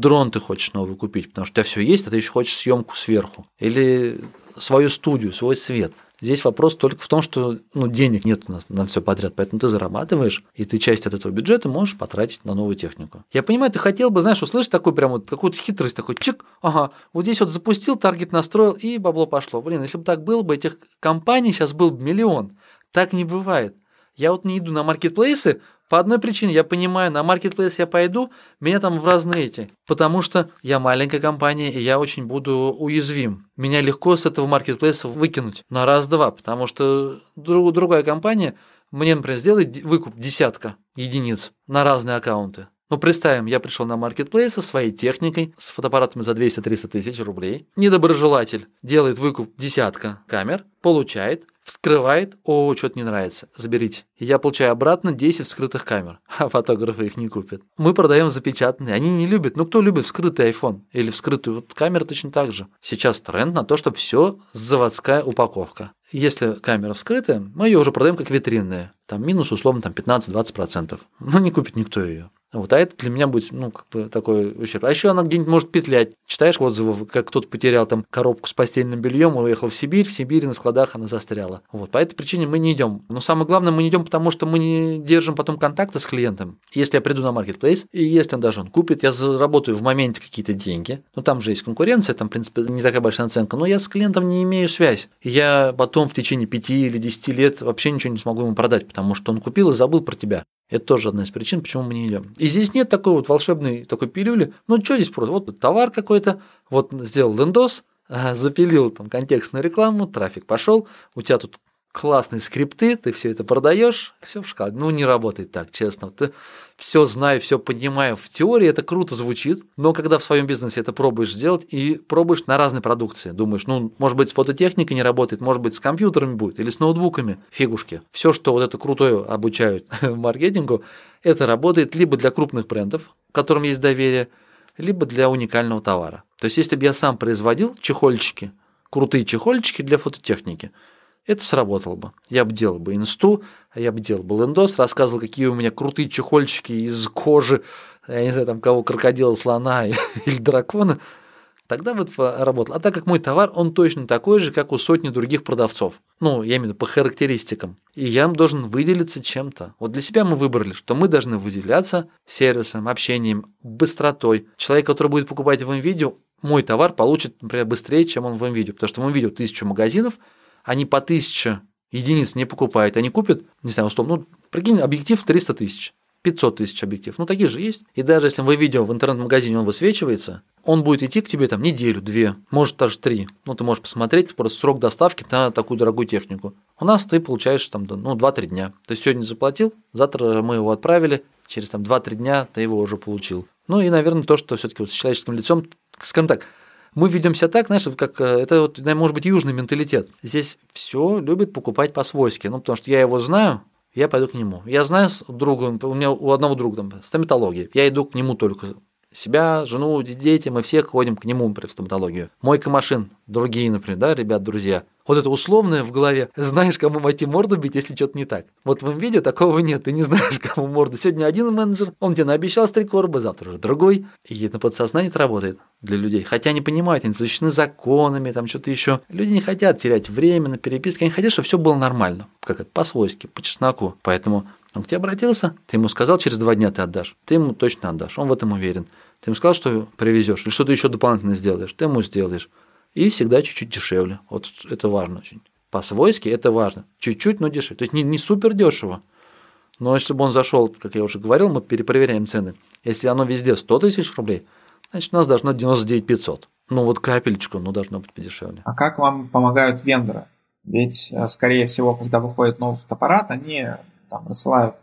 Дрон ты хочешь новый купить, потому что у тебя все есть, а ты еще хочешь съемку сверху. Или свою студию, свой свет. Здесь вопрос только в том, что ну, денег нет у нас на все подряд, поэтому ты зарабатываешь, и ты часть от этого бюджета можешь потратить на новую технику. Я понимаю, ты хотел бы, знаешь, услышать такой прям вот какую-то хитрость, такой чик, ага, вот здесь вот запустил, таргет настроил, и бабло пошло. Блин, если бы так было бы, этих компаний сейчас был бы миллион. Так не бывает. Я вот не иду на маркетплейсы, по одной причине, я понимаю, на маркетплейс я пойду, меня там в разные эти, потому что я маленькая компания, и я очень буду уязвим. Меня легко с этого маркетплейса выкинуть на раз-два, потому что друг, другая компания мне, например, сделает выкуп десятка единиц на разные аккаунты. Ну, представим, я пришел на маркетплейс со своей техникой, с фотоаппаратами за 200-300 тысяч рублей. Недоброжелатель делает выкуп десятка камер, получает, вскрывает, о, что-то не нравится, заберите. Я получаю обратно 10 скрытых камер, а фотографы их не купят. Мы продаем запечатанные, они не любят. Ну, кто любит вскрытый iPhone или вскрытую вот камеру точно так же. Сейчас тренд на то, чтобы все заводская упаковка. Если камера вскрытая, мы ее уже продаем как витринная. Там минус условно там 15-20%. Ну, не купит никто ее. Вот, а это для меня будет, ну, как бы такой ущерб. А еще она где-нибудь может петлять. Читаешь отзывы, как кто-то потерял там коробку с постельным бельем, уехал в Сибирь, в Сибири на складах она застряла. Вот, по этой причине мы не идем. Но самое главное, мы не идем, потому что мы не держим потом контакта с клиентом. Если я приду на маркетплейс, и если он даже он купит, я заработаю в моменте какие-то деньги. Ну, там же есть конкуренция, там, в принципе, не такая большая наценка, но я с клиентом не имею связь. Я потом в течение 5 или 10 лет вообще ничего не смогу ему продать, потому что он купил и забыл про тебя. Это тоже одна из причин, почему мы не идем. И здесь нет такой вот волшебной такой пилюли. Ну, что здесь просто? Вот товар какой-то, вот сделал лендос, запилил там контекстную рекламу, трафик пошел, у тебя тут классные скрипты, ты все это продаешь, все в шкале. Ну, не работает так, честно. Ты все знаю, все понимаю. В теории это круто звучит, но когда в своем бизнесе это пробуешь сделать и пробуешь на разной продукции, думаешь, ну, может быть, с фототехникой не работает, может быть, с компьютерами будет или с ноутбуками, фигушки. Все, что вот это крутое обучают маркетингу, это работает либо для крупных брендов, которым есть доверие, либо для уникального товара. То есть, если бы я сам производил чехольчики, крутые чехольчики для фототехники – это сработало бы. Я бы делал бы инсту, я бы делал бы лендос, рассказывал, какие у меня крутые чехольчики из кожи, я не знаю, там кого, крокодила, слона или дракона. Тогда бы это работало. А так как мой товар, он точно такой же, как у сотни других продавцов. Ну, я имею в виду по характеристикам. И я должен выделиться чем-то. Вот для себя мы выбрали, что мы должны выделяться сервисом, общением, быстротой. Человек, который будет покупать в видео, мой товар получит, например, быстрее, чем он в видео. Потому что в видео тысячу магазинов, они по тысяче единиц не покупают. Они купят, не знаю, условно, ну, прикинь, объектив 300 тысяч. 500 тысяч объектив. Ну, такие же есть. И даже если вы видео в интернет-магазине он высвечивается, он будет идти к тебе там неделю, две, может даже три. Ну, ты можешь посмотреть просто срок доставки на такую дорогую технику. У нас ты получаешь там, ну, 2-3 дня. То есть сегодня заплатил, завтра мы его отправили, через там 2-3 дня ты его уже получил. Ну и, наверное, то, что все-таки вот с человеческим лицом, скажем так, мы ведем себя так, знаешь, как э, это вот, может быть, южный менталитет. Здесь все любят покупать по-свойски. Ну, потому что я его знаю, я пойду к нему. Я знаю друга, у меня у одного друга там стоматология, я иду к нему только. Себя, жену, дети, мы все ходим к нему, в стоматологию. Мойка машин, другие, например, да, ребят, друзья. Вот это условное в голове. Знаешь, кому войти морду бить, если что-то не так. Вот в видео такого нет. Ты не знаешь, кому морду. Сегодня один менеджер, он тебе наобещал стрекорбы, завтра уже другой. И на подсознании это работает для людей. Хотя они понимают, они защищены законами, там что-то еще. Люди не хотят терять время на переписке, они хотят, чтобы все было нормально. Как это, по-свойски, по чесноку. Поэтому он к тебе обратился, ты ему сказал, через два дня ты отдашь. Ты ему точно отдашь, он в этом уверен. Ты ему сказал, что привезешь, или что-то еще дополнительно сделаешь, ты ему сделаешь и всегда чуть-чуть дешевле. Вот это важно очень. По-свойски это важно. Чуть-чуть, но дешевле. То есть не, не супер дешево. Но если бы он зашел, как я уже говорил, мы перепроверяем цены. Если оно везде 100 тысяч рублей, значит, у нас должно 99 500. Ну, вот капелечку, ну, должно быть подешевле. А как вам помогают вендоры? Ведь, э, скорее всего, когда выходит новый фотоаппарат, они там рассылают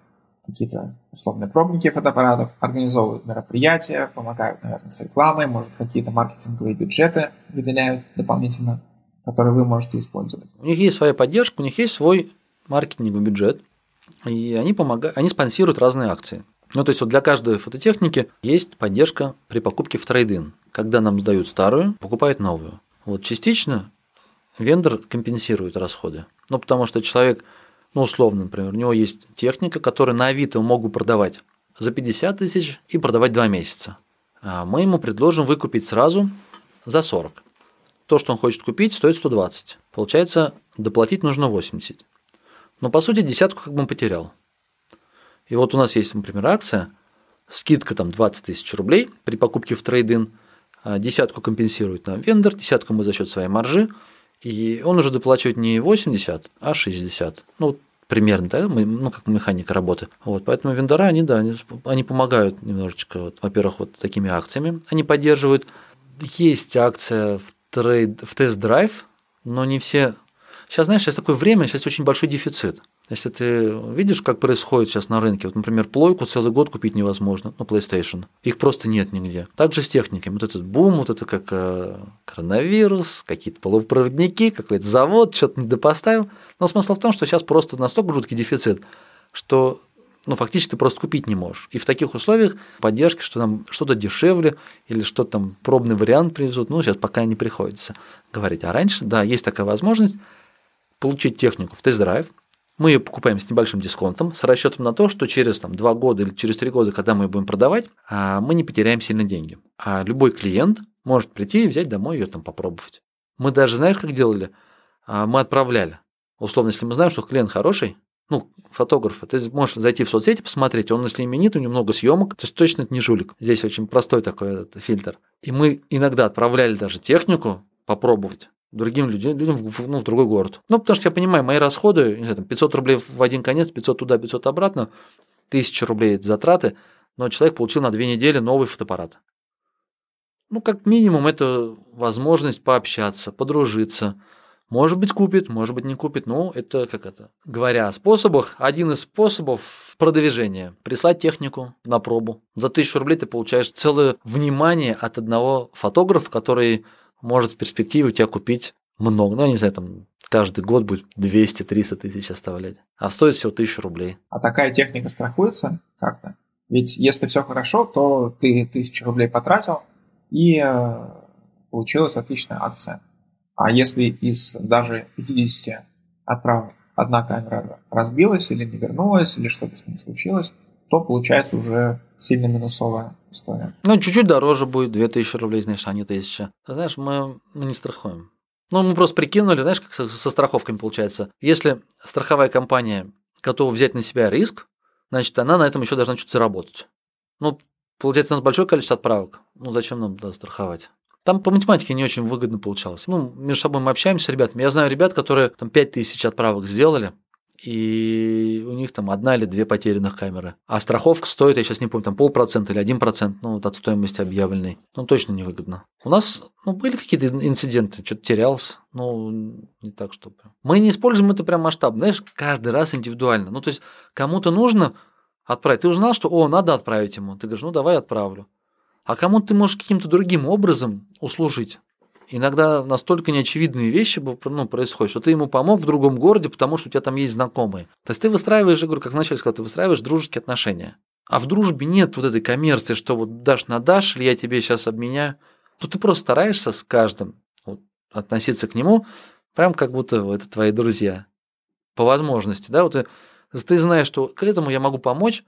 какие-то условные пробники фотоаппаратов, организовывают мероприятия, помогают, наверное, с рекламой, может, какие-то маркетинговые бюджеты выделяют дополнительно, которые вы можете использовать. У них есть своя поддержка, у них есть свой маркетинговый бюджет, и они, помогают, они спонсируют разные акции. Ну, то есть вот для каждой фототехники есть поддержка при покупке в трейдин. Когда нам сдают старую, покупают новую. Вот частично вендор компенсирует расходы. Ну, потому что человек ну, условно, например, у него есть техника, которую на Авито могут продавать за 50 тысяч и продавать 2 месяца. А мы ему предложим выкупить сразу за 40. То, что он хочет купить, стоит 120. Получается, доплатить нужно 80. Но по сути десятку как бы он потерял. И вот у нас есть, например, акция, скидка там 20 тысяч рублей при покупке в трейдин, а десятку компенсирует нам вендор, десятку мы за счет своей маржи, и он уже доплачивает не 80, а 60. Ну, примерно, да, мы, ну, как механика работы. Вот, поэтому вендора, они, да, они, они помогают немножечко, вот, во-первых, вот такими акциями, они поддерживают. Есть акция в, трейд, в тест-драйв, но не все... Сейчас, знаешь, сейчас такое время, сейчас очень большой дефицит. Если ты видишь, как происходит сейчас на рынке, вот, например, плойку целый год купить невозможно, ну, PlayStation. Их просто нет нигде. Также с техниками. Вот этот бум, вот это как э, коронавирус, какие-то полупроводники, какой-то завод, что-то недопоставил. Но смысл в том, что сейчас просто настолько жуткий дефицит, что ну, фактически ты просто купить не можешь. И в таких условиях поддержки, что там что-то дешевле или что-то там пробный вариант привезут, ну, сейчас пока не приходится говорить. А раньше, да, есть такая возможность получить технику в тест-драйв, мы ее покупаем с небольшим дисконтом, с расчетом на то, что через там, 2 года или через 3 года, когда мы ее будем продавать, а, мы не потеряем сильно деньги. А любой клиент может прийти и взять домой ее там попробовать. Мы даже, знаешь, как делали? А, мы отправляли. Условно, если мы знаем, что клиент хороший, ну, фотограф, ты можешь зайти в соцсети, посмотреть, он если именит, у него много съемок, то есть точно это не жулик. Здесь очень простой такой этот фильтр. И мы иногда отправляли даже технику попробовать другим людям, людям в, ну, в другой город. Ну, потому что я понимаю, мои расходы, не знаю, там 500 рублей в один конец, 500 туда, 500 обратно, 1000 рублей затраты, но человек получил на две недели новый фотоаппарат. Ну, как минимум, это возможность пообщаться, подружиться. Может быть, купит, может быть, не купит. Ну, это как это? Говоря о способах, один из способов продвижения – прислать технику на пробу. За тысячу рублей ты получаешь целое внимание от одного фотографа, который может в перспективе у тебя купить много, ну, не знаю, там каждый год будет 200-300 тысяч оставлять, а стоит всего 1000 рублей. А такая техника страхуется как-то? Ведь если все хорошо, то ты 1000 рублей потратил, и э, получилась отличная акция. А если из даже 50 отправок одна камера разбилась или не вернулась, или что-то с ней случилось, то получается уже сильно минусовая история. Ну, чуть-чуть дороже будет, 2000 рублей, знаешь, а не 1000. Ты знаешь, мы, мы не страхуем. Ну, мы просто прикинули, знаешь, как со, со страховками получается. Если страховая компания готова взять на себя риск, значит, она на этом еще должна что-то заработать. Ну, получается, у нас большое количество отправок. Ну, зачем нам да, страховать? Там по математике не очень выгодно получалось. Ну, между собой мы общаемся с ребятами. Я знаю ребят, которые там 5000 отправок сделали, и у них там одна или две потерянных камеры. А страховка стоит, я сейчас не помню, там полпроцента или один процент, ну, вот от стоимости объявленной. Ну, точно невыгодно. У нас ну, были какие-то инциденты, что-то терялся, ну, не так, чтобы... Мы не используем это прям масштабно, знаешь, каждый раз индивидуально. Ну, то есть, кому-то нужно отправить. Ты узнал, что, о, надо отправить ему. Ты говоришь, ну, давай отправлю. А кому-то ты можешь каким-то другим образом услужить иногда настолько неочевидные вещи ну, происходят, что ты ему помог в другом городе, потому что у тебя там есть знакомые. То есть ты выстраиваешь, я говорю, как вначале сказал, ты выстраиваешь дружеские отношения. А в дружбе нет вот этой коммерции, что вот дашь на дашь, или я тебе сейчас обменяю. То ты просто стараешься с каждым вот, относиться к нему, прям как будто это твои друзья. По возможности, да, вот ты, ты знаешь, что к этому я могу помочь,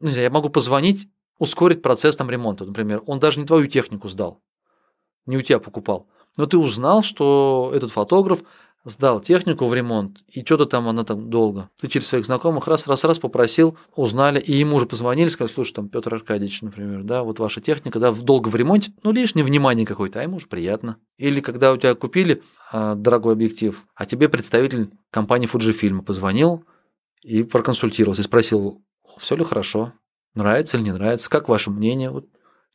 ну, я могу позвонить, ускорить процесс там ремонта, например. Он даже не твою технику сдал не у тебя покупал. Но ты узнал, что этот фотограф сдал технику в ремонт, и что-то там она там долго. Ты через своих знакомых раз-раз-раз попросил, узнали, и ему уже позвонили, сказали, слушай, там Петр Аркадьевич, например, да, вот ваша техника, да, долго в ремонте, ну, лишнее внимание какое-то, а ему уже приятно. Или когда у тебя купили а, дорогой объектив, а тебе представитель компании Fujifilm позвонил и проконсультировался, и спросил, все ли хорошо, нравится или не нравится, как ваше мнение, вот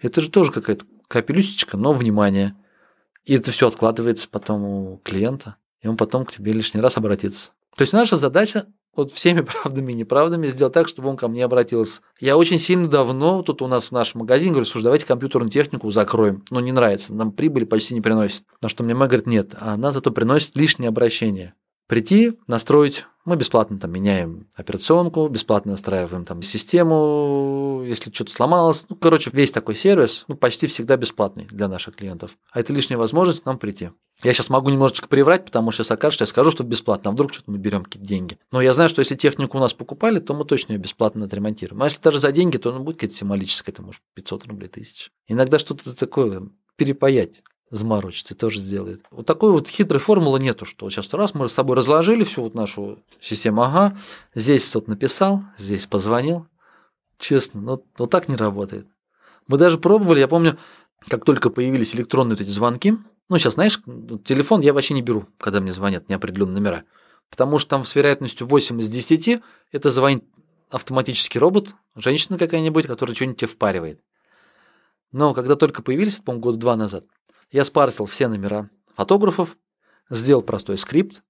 это же тоже какая-то капелюсечка, но внимание. И это все откладывается потом у клиента, и он потом к тебе лишний раз обратится. То есть наша задача вот всеми правдами и неправдами сделать так, чтобы он ко мне обратился. Я очень сильно давно тут у нас в нашем магазине говорю, слушай, давайте компьютерную технику закроем. Ну, не нравится, нам прибыли почти не приносит. На что мне мама говорит, нет, а она зато приносит лишнее обращение прийти, настроить. Мы бесплатно там меняем операционку, бесплатно настраиваем там систему, если что-то сломалось. Ну, короче, весь такой сервис, ну, почти всегда бесплатный для наших клиентов. А это лишняя возможность нам прийти. Я сейчас могу немножечко приврать, потому что сейчас окажется, я скажу, что бесплатно, а вдруг что-то мы берем какие-то деньги. Но я знаю, что если технику у нас покупали, то мы точно ее бесплатно отремонтируем. А если даже за деньги, то ну, будет какая-то символическая, это может 500 рублей, тысяч. Иногда что-то такое перепаять заморочится, тоже сделает. Вот такой вот хитрой формулы нету, что сейчас раз мы с тобой разложили всю вот нашу систему, ага, здесь вот написал, здесь позвонил. Честно, но вот так не работает. Мы даже пробовали, я помню, как только появились электронные вот эти звонки, ну, сейчас, знаешь, телефон я вообще не беру, когда мне звонят неопределенные номера. Потому что там с вероятностью 8 из 10 это звонит автоматический робот, женщина какая-нибудь, которая что-нибудь тебе впаривает. Но когда только появились, по-моему, года два назад, я спарсил все номера фотографов, сделал простой скрипт.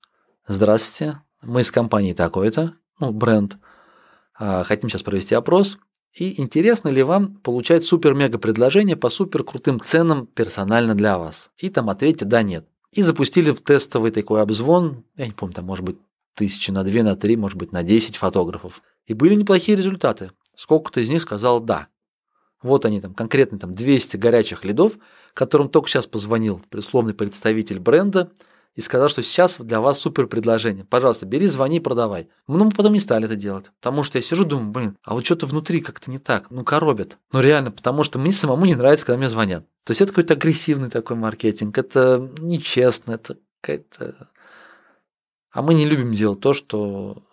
Здравствуйте, мы из компании такой-то, ну, бренд. А, хотим сейчас провести опрос. И интересно ли вам получать супер-мега предложение по супер крутым ценам персонально для вас? И там ответьте «да», «нет». И запустили тестовый такой обзвон, я не помню, там может быть тысячи на две, на три, может быть на 10 фотографов. И были неплохие результаты. Сколько-то из них сказал «да». Вот они там, конкретно там 200 горячих лидов, которым только сейчас позвонил условный представитель бренда и сказал, что сейчас для вас супер предложение. Пожалуйста, бери, звони, продавай. Ну, мы потом не стали это делать, потому что я сижу, думаю, блин, а вот что-то внутри как-то не так, ну, коробит. Ну, реально, потому что мне самому не нравится, когда мне звонят. То есть это какой-то агрессивный такой маркетинг, это нечестно, это какая-то... А мы не любим делать то, что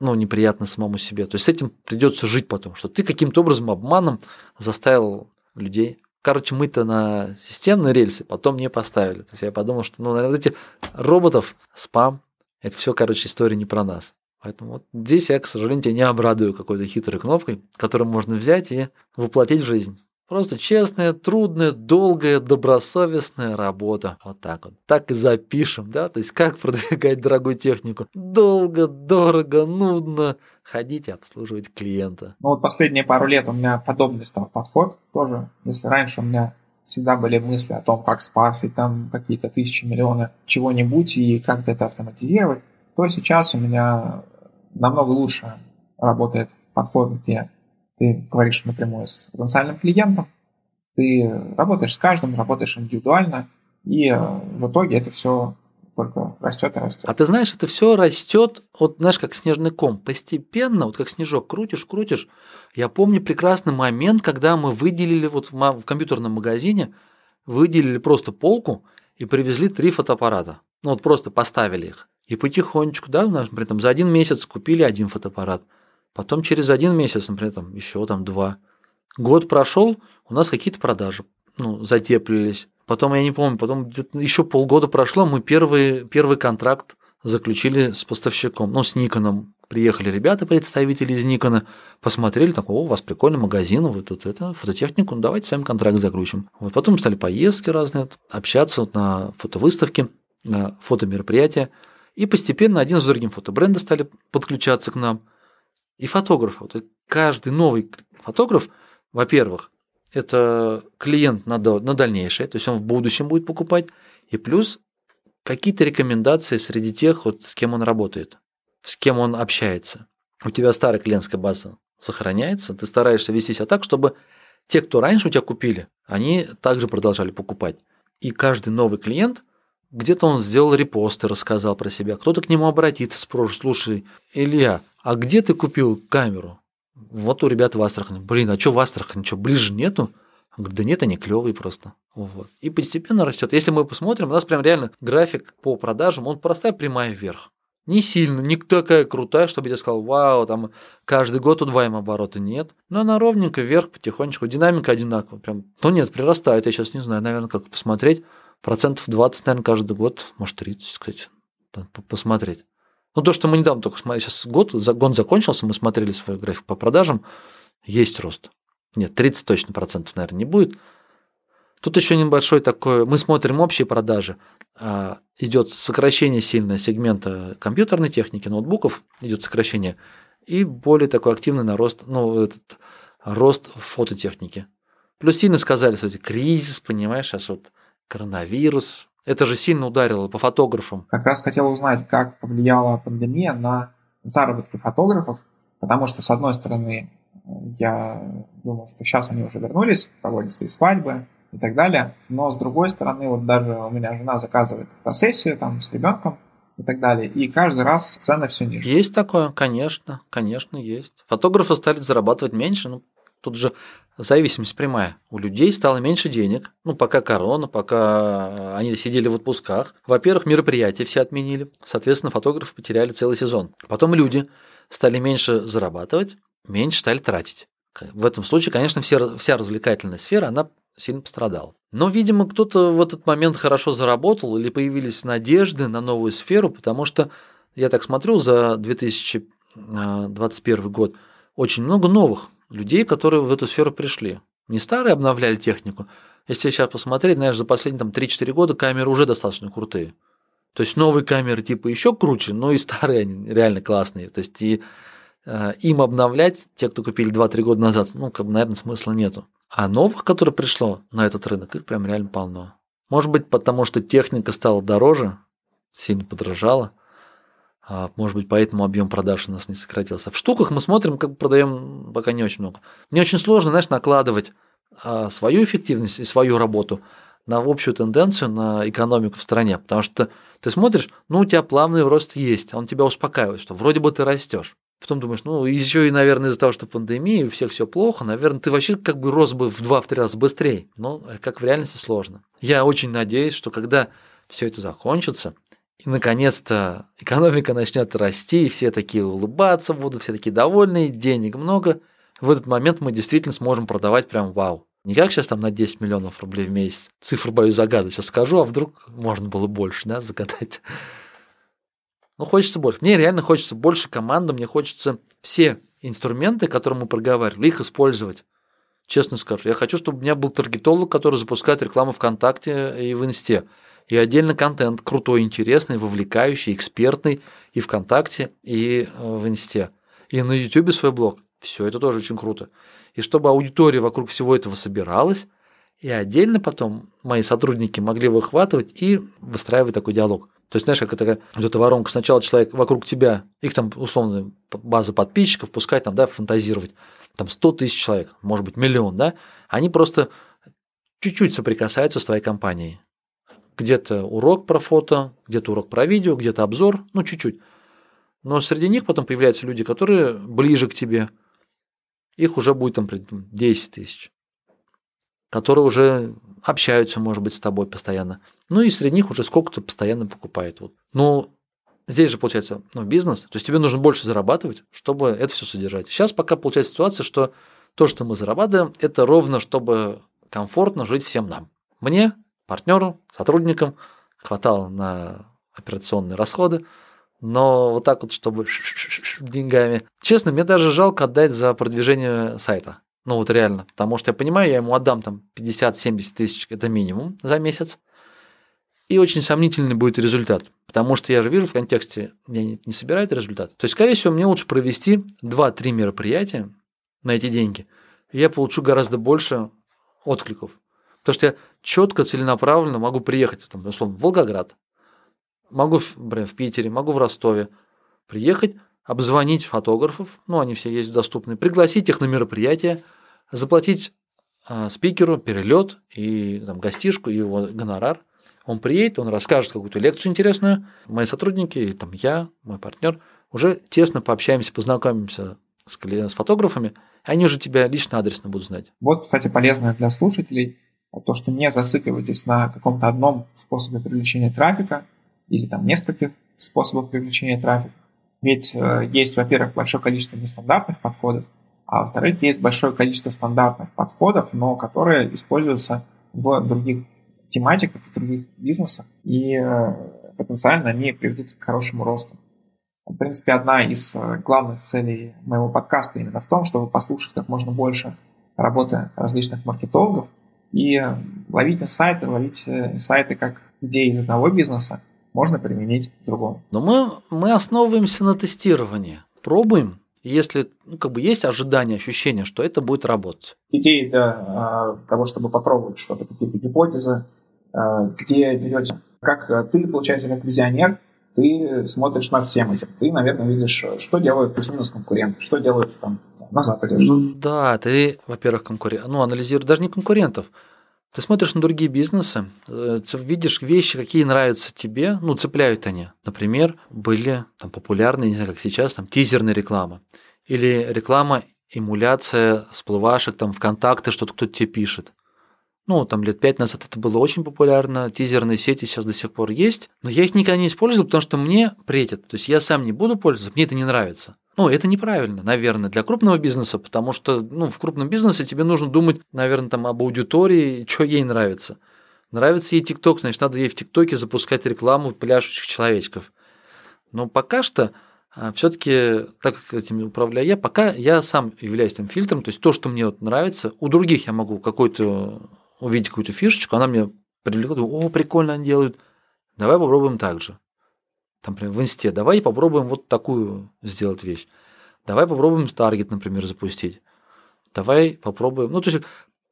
ну, неприятно самому себе. То есть с этим придется жить потом, что ты каким-то образом обманом заставил людей. Короче, мы-то на системные рельсы потом не поставили. То есть я подумал, что, ну, наверное, эти роботов, спам, это все, короче, история не про нас. Поэтому вот здесь я, к сожалению, тебя не обрадую какой-то хитрой кнопкой, которую можно взять и воплотить в жизнь. Просто честная, трудная, долгая, добросовестная работа. Вот так вот. Так и запишем, да? То есть как продвигать дорогую технику. Долго, дорого, нудно. Ходить и обслуживать клиента. Ну вот последние пару лет у меня подобный стал подход тоже. Если раньше у меня всегда были мысли о том, как спасать там какие-то тысячи, миллионы чего-нибудь и как это автоматизировать, то сейчас у меня намного лучше работает подход, где ты говоришь напрямую с потенциальным клиентом, ты работаешь с каждым, работаешь индивидуально, и э, в итоге это все только растет и растет. А ты знаешь, это все растет, вот знаешь, как снежный ком, постепенно, вот как снежок, крутишь, крутишь. Я помню прекрасный момент, когда мы выделили вот в, компьютерном магазине, выделили просто полку, и привезли три фотоаппарата. Ну вот просто поставили их. И потихонечку, да, например, там, за один месяц купили один фотоаппарат. Потом через один месяц, например, там, еще там два. Год прошел, у нас какие-то продажи ну, затеплились. Потом, я не помню, потом еще полгода прошло, мы первый, первый контракт заключили с поставщиком, ну, с Никоном. Приехали ребята, представители из Никона, посмотрели, так, о, у вас прикольный магазин, вы тут это, фототехнику, ну, давайте с вами контракт заключим. Вот потом стали поездки разные, общаться вот на фотовыставке, на фотомероприятия. И постепенно один с другим фотобренды стали подключаться к нам. И фотографы. Вот каждый новый фотограф, во-первых, это клиент на, на дальнейшее, то есть он в будущем будет покупать. И плюс какие-то рекомендации среди тех, вот, с кем он работает, с кем он общается. У тебя старая клиентская база сохраняется, ты стараешься вести себя так, чтобы те, кто раньше у тебя купили, они также продолжали покупать. И каждый новый клиент, где-то он сделал репосты, рассказал про себя, кто-то к нему обратится, спросит, слушай, Илья, а где ты купил камеру? Вот у ребят в Астрахани. Блин, а что в Астрахани? Что, ближе нету? Он говорит, да нет, они клевые просто. Вот. И постепенно растет. Если мы посмотрим, у нас прям реально график по продажам, он простая прямая вверх. Не сильно, не такая крутая, чтобы я сказал, вау, там каждый год удваиваем обороты. Нет. Но она ровненько вверх, потихонечку. Динамика одинаковая. Прям, ну нет, прирастает. Я сейчас не знаю, наверное, как посмотреть. Процентов 20, наверное, каждый год. Может, 30, кстати. Посмотреть. Ну, то, что мы недавно только смотрели, сейчас год, год закончился, мы смотрели свой график по продажам, есть рост. Нет, 30 точно процентов, наверное, не будет. Тут еще небольшой такой, мы смотрим общие продажи, а, идет сокращение сильное сегмента компьютерной техники, ноутбуков, идет сокращение, и более такой активный нарост, ну, этот рост фототехники. Плюс сильно сказали, что кризис, понимаешь, сейчас вот коронавирус, это же сильно ударило по фотографам. Как раз хотел узнать, как повлияла пандемия на заработки фотографов, потому что, с одной стороны, я думал, что сейчас они уже вернулись, проводят свои свадьбы и так далее, но с другой стороны, вот даже у меня жена заказывает фотосессию там с ребенком, и так далее. И каждый раз цены все ниже. Есть такое, конечно, конечно, есть. Фотографы стали зарабатывать меньше, ну, Тут же зависимость прямая. У людей стало меньше денег. Ну, пока корона, пока они сидели в отпусках. Во-первых, мероприятия все отменили. Соответственно, фотографы потеряли целый сезон. Потом люди стали меньше зарабатывать, меньше стали тратить. В этом случае, конечно, все, вся развлекательная сфера, она сильно пострадала. Но, видимо, кто-то в этот момент хорошо заработал или появились надежды на новую сферу, потому что я так смотрю, за 2021 год очень много новых людей, которые в эту сферу пришли. Не старые обновляли технику. Если сейчас посмотреть, знаешь, за последние там, 3-4 года камеры уже достаточно крутые. То есть новые камеры типа еще круче, но и старые они реально классные. То есть и э, им обновлять, те, кто купили 2-3 года назад, ну, как бы, наверное, смысла нету. А новых, которые пришло на этот рынок, их прям реально полно. Может быть, потому что техника стала дороже, сильно подорожала – может быть, поэтому объем продаж у нас не сократился. В штуках мы смотрим, как продаем пока не очень много. Мне очень сложно, знаешь, накладывать а, свою эффективность и свою работу на общую тенденцию, на экономику в стране. Потому что ты смотришь, ну, у тебя плавный рост есть, он тебя успокаивает, что вроде бы ты растешь. Потом думаешь, ну, еще и, наверное, из-за того, что пандемия, у всех все плохо, наверное, ты вообще как бы рос бы в 2-3 раза быстрее. Но как в реальности сложно. Я очень надеюсь, что когда все это закончится, и, наконец-то, экономика начнет расти, и все такие улыбаться будут, все такие довольные, денег много. В этот момент мы действительно сможем продавать прям вау. Не как сейчас там на 10 миллионов рублей в месяц. Цифру боюсь загадывать. Сейчас скажу, а вдруг можно было больше, да, загадать. Ну, хочется больше. Мне реально хочется больше команды, мне хочется все инструменты, которые мы проговаривали, их использовать. Честно скажу. Я хочу, чтобы у меня был таргетолог, который запускает рекламу ВКонтакте и в Инсте и отдельно контент крутой, интересный, вовлекающий, экспертный и ВКонтакте, и э, в Инсте. И на Ютубе свой блог. Все это тоже очень круто. И чтобы аудитория вокруг всего этого собиралась, и отдельно потом мои сотрудники могли выхватывать и выстраивать такой диалог. То есть, знаешь, как это, вот эта воронка, сначала человек вокруг тебя, их там условно база подписчиков, пускай там, да, фантазировать, там 100 тысяч человек, может быть, миллион, да, они просто чуть-чуть соприкасаются с твоей компанией где-то урок про фото, где-то урок про видео, где-то обзор, ну чуть-чуть. Но среди них потом появляются люди, которые ближе к тебе. Их уже будет там 10 тысяч. которые уже общаются, может быть, с тобой постоянно. Ну и среди них уже сколько-то постоянно покупает. Вот. Ну, здесь же получается ну, бизнес, то есть тебе нужно больше зарабатывать, чтобы это все содержать. Сейчас пока получается ситуация, что то, что мы зарабатываем, это ровно, чтобы комфортно жить всем нам. Мне, партнеру, сотрудникам хватало на операционные расходы, но вот так вот, чтобы деньгами. Честно, мне даже жалко отдать за продвижение сайта. Ну вот реально, потому что я понимаю, я ему отдам там 50-70 тысяч, это минимум за месяц, и очень сомнительный будет результат, потому что я же вижу в контексте, я не, не собираю этот результат. То есть, скорее всего, мне лучше провести 2-3 мероприятия на эти деньги, и я получу гораздо больше откликов. Потому что я четко, целенаправленно могу приехать, там, условно, в Волгоград, могу, например, в Питере, могу в Ростове приехать, обзвонить фотографов, ну, они все есть доступны, пригласить их на мероприятие, заплатить э, спикеру перелет и там, гостишку, и его гонорар. Он приедет, он расскажет какую-то лекцию интересную. Мои сотрудники, там я, мой партнер, уже тесно пообщаемся, познакомимся с, с фотографами, они уже тебя лично адресно будут знать. Вот, кстати, полезно для слушателей то, что не зацикливайтесь на каком-то одном способе привлечения трафика или там нескольких способов привлечения трафика. Ведь э, есть, во-первых, большое количество нестандартных подходов, а во-вторых, есть большое количество стандартных подходов, но которые используются в других тематиках, в других бизнесах, и э, потенциально они приведут к хорошему росту. В принципе, одна из э, главных целей моего подкаста именно в том, чтобы послушать как можно больше работы различных маркетологов и ловить инсайты, ловить инсайты как идеи из одного бизнеса, можно применить к другому. Но мы, мы основываемся на тестировании. Пробуем, если ну, как бы есть ожидание, ощущение, что это будет работать. Идеи для а, того, чтобы попробовать что-то, какие-то гипотезы, а, где берете, как а, ты, получается, как визионер, ты смотришь над всем этим. Ты, наверное, видишь, что делают плюс-минус конкуренты, что делают там на Западе. Ну, да, ты, во-первых, конкурент, ну, анализируешь даже не конкурентов, ты смотришь на другие бизнесы, э, видишь вещи, какие нравятся тебе, ну, цепляют они. Например, были там популярные, не знаю, как сейчас, там, тизерная реклама. Или реклама, эмуляция всплывашек, там, ВКонтакте, что-то кто-то тебе пишет. Ну, там лет пять назад это было очень популярно, тизерные сети сейчас до сих пор есть, но я их никогда не использовал, потому что мне претят. То есть я сам не буду пользоваться, мне это не нравится. Ну, это неправильно, наверное, для крупного бизнеса, потому что ну, в крупном бизнесе тебе нужно думать, наверное, там об аудитории, что ей нравится. Нравится ей ТикТок, значит, надо ей в ТикТоке запускать рекламу пляшущих человечков. Но пока что а, все-таки, так как этим управляю я, пока я сам являюсь там фильтром, то есть то, что мне вот нравится, у других я могу какой-то увидеть какую-то фишечку, она мне привлекла, о, прикольно они делают, давай попробуем так же там, например, в инсте, давай попробуем вот такую сделать вещь. Давай попробуем таргет, например, запустить. Давай попробуем. Ну, то есть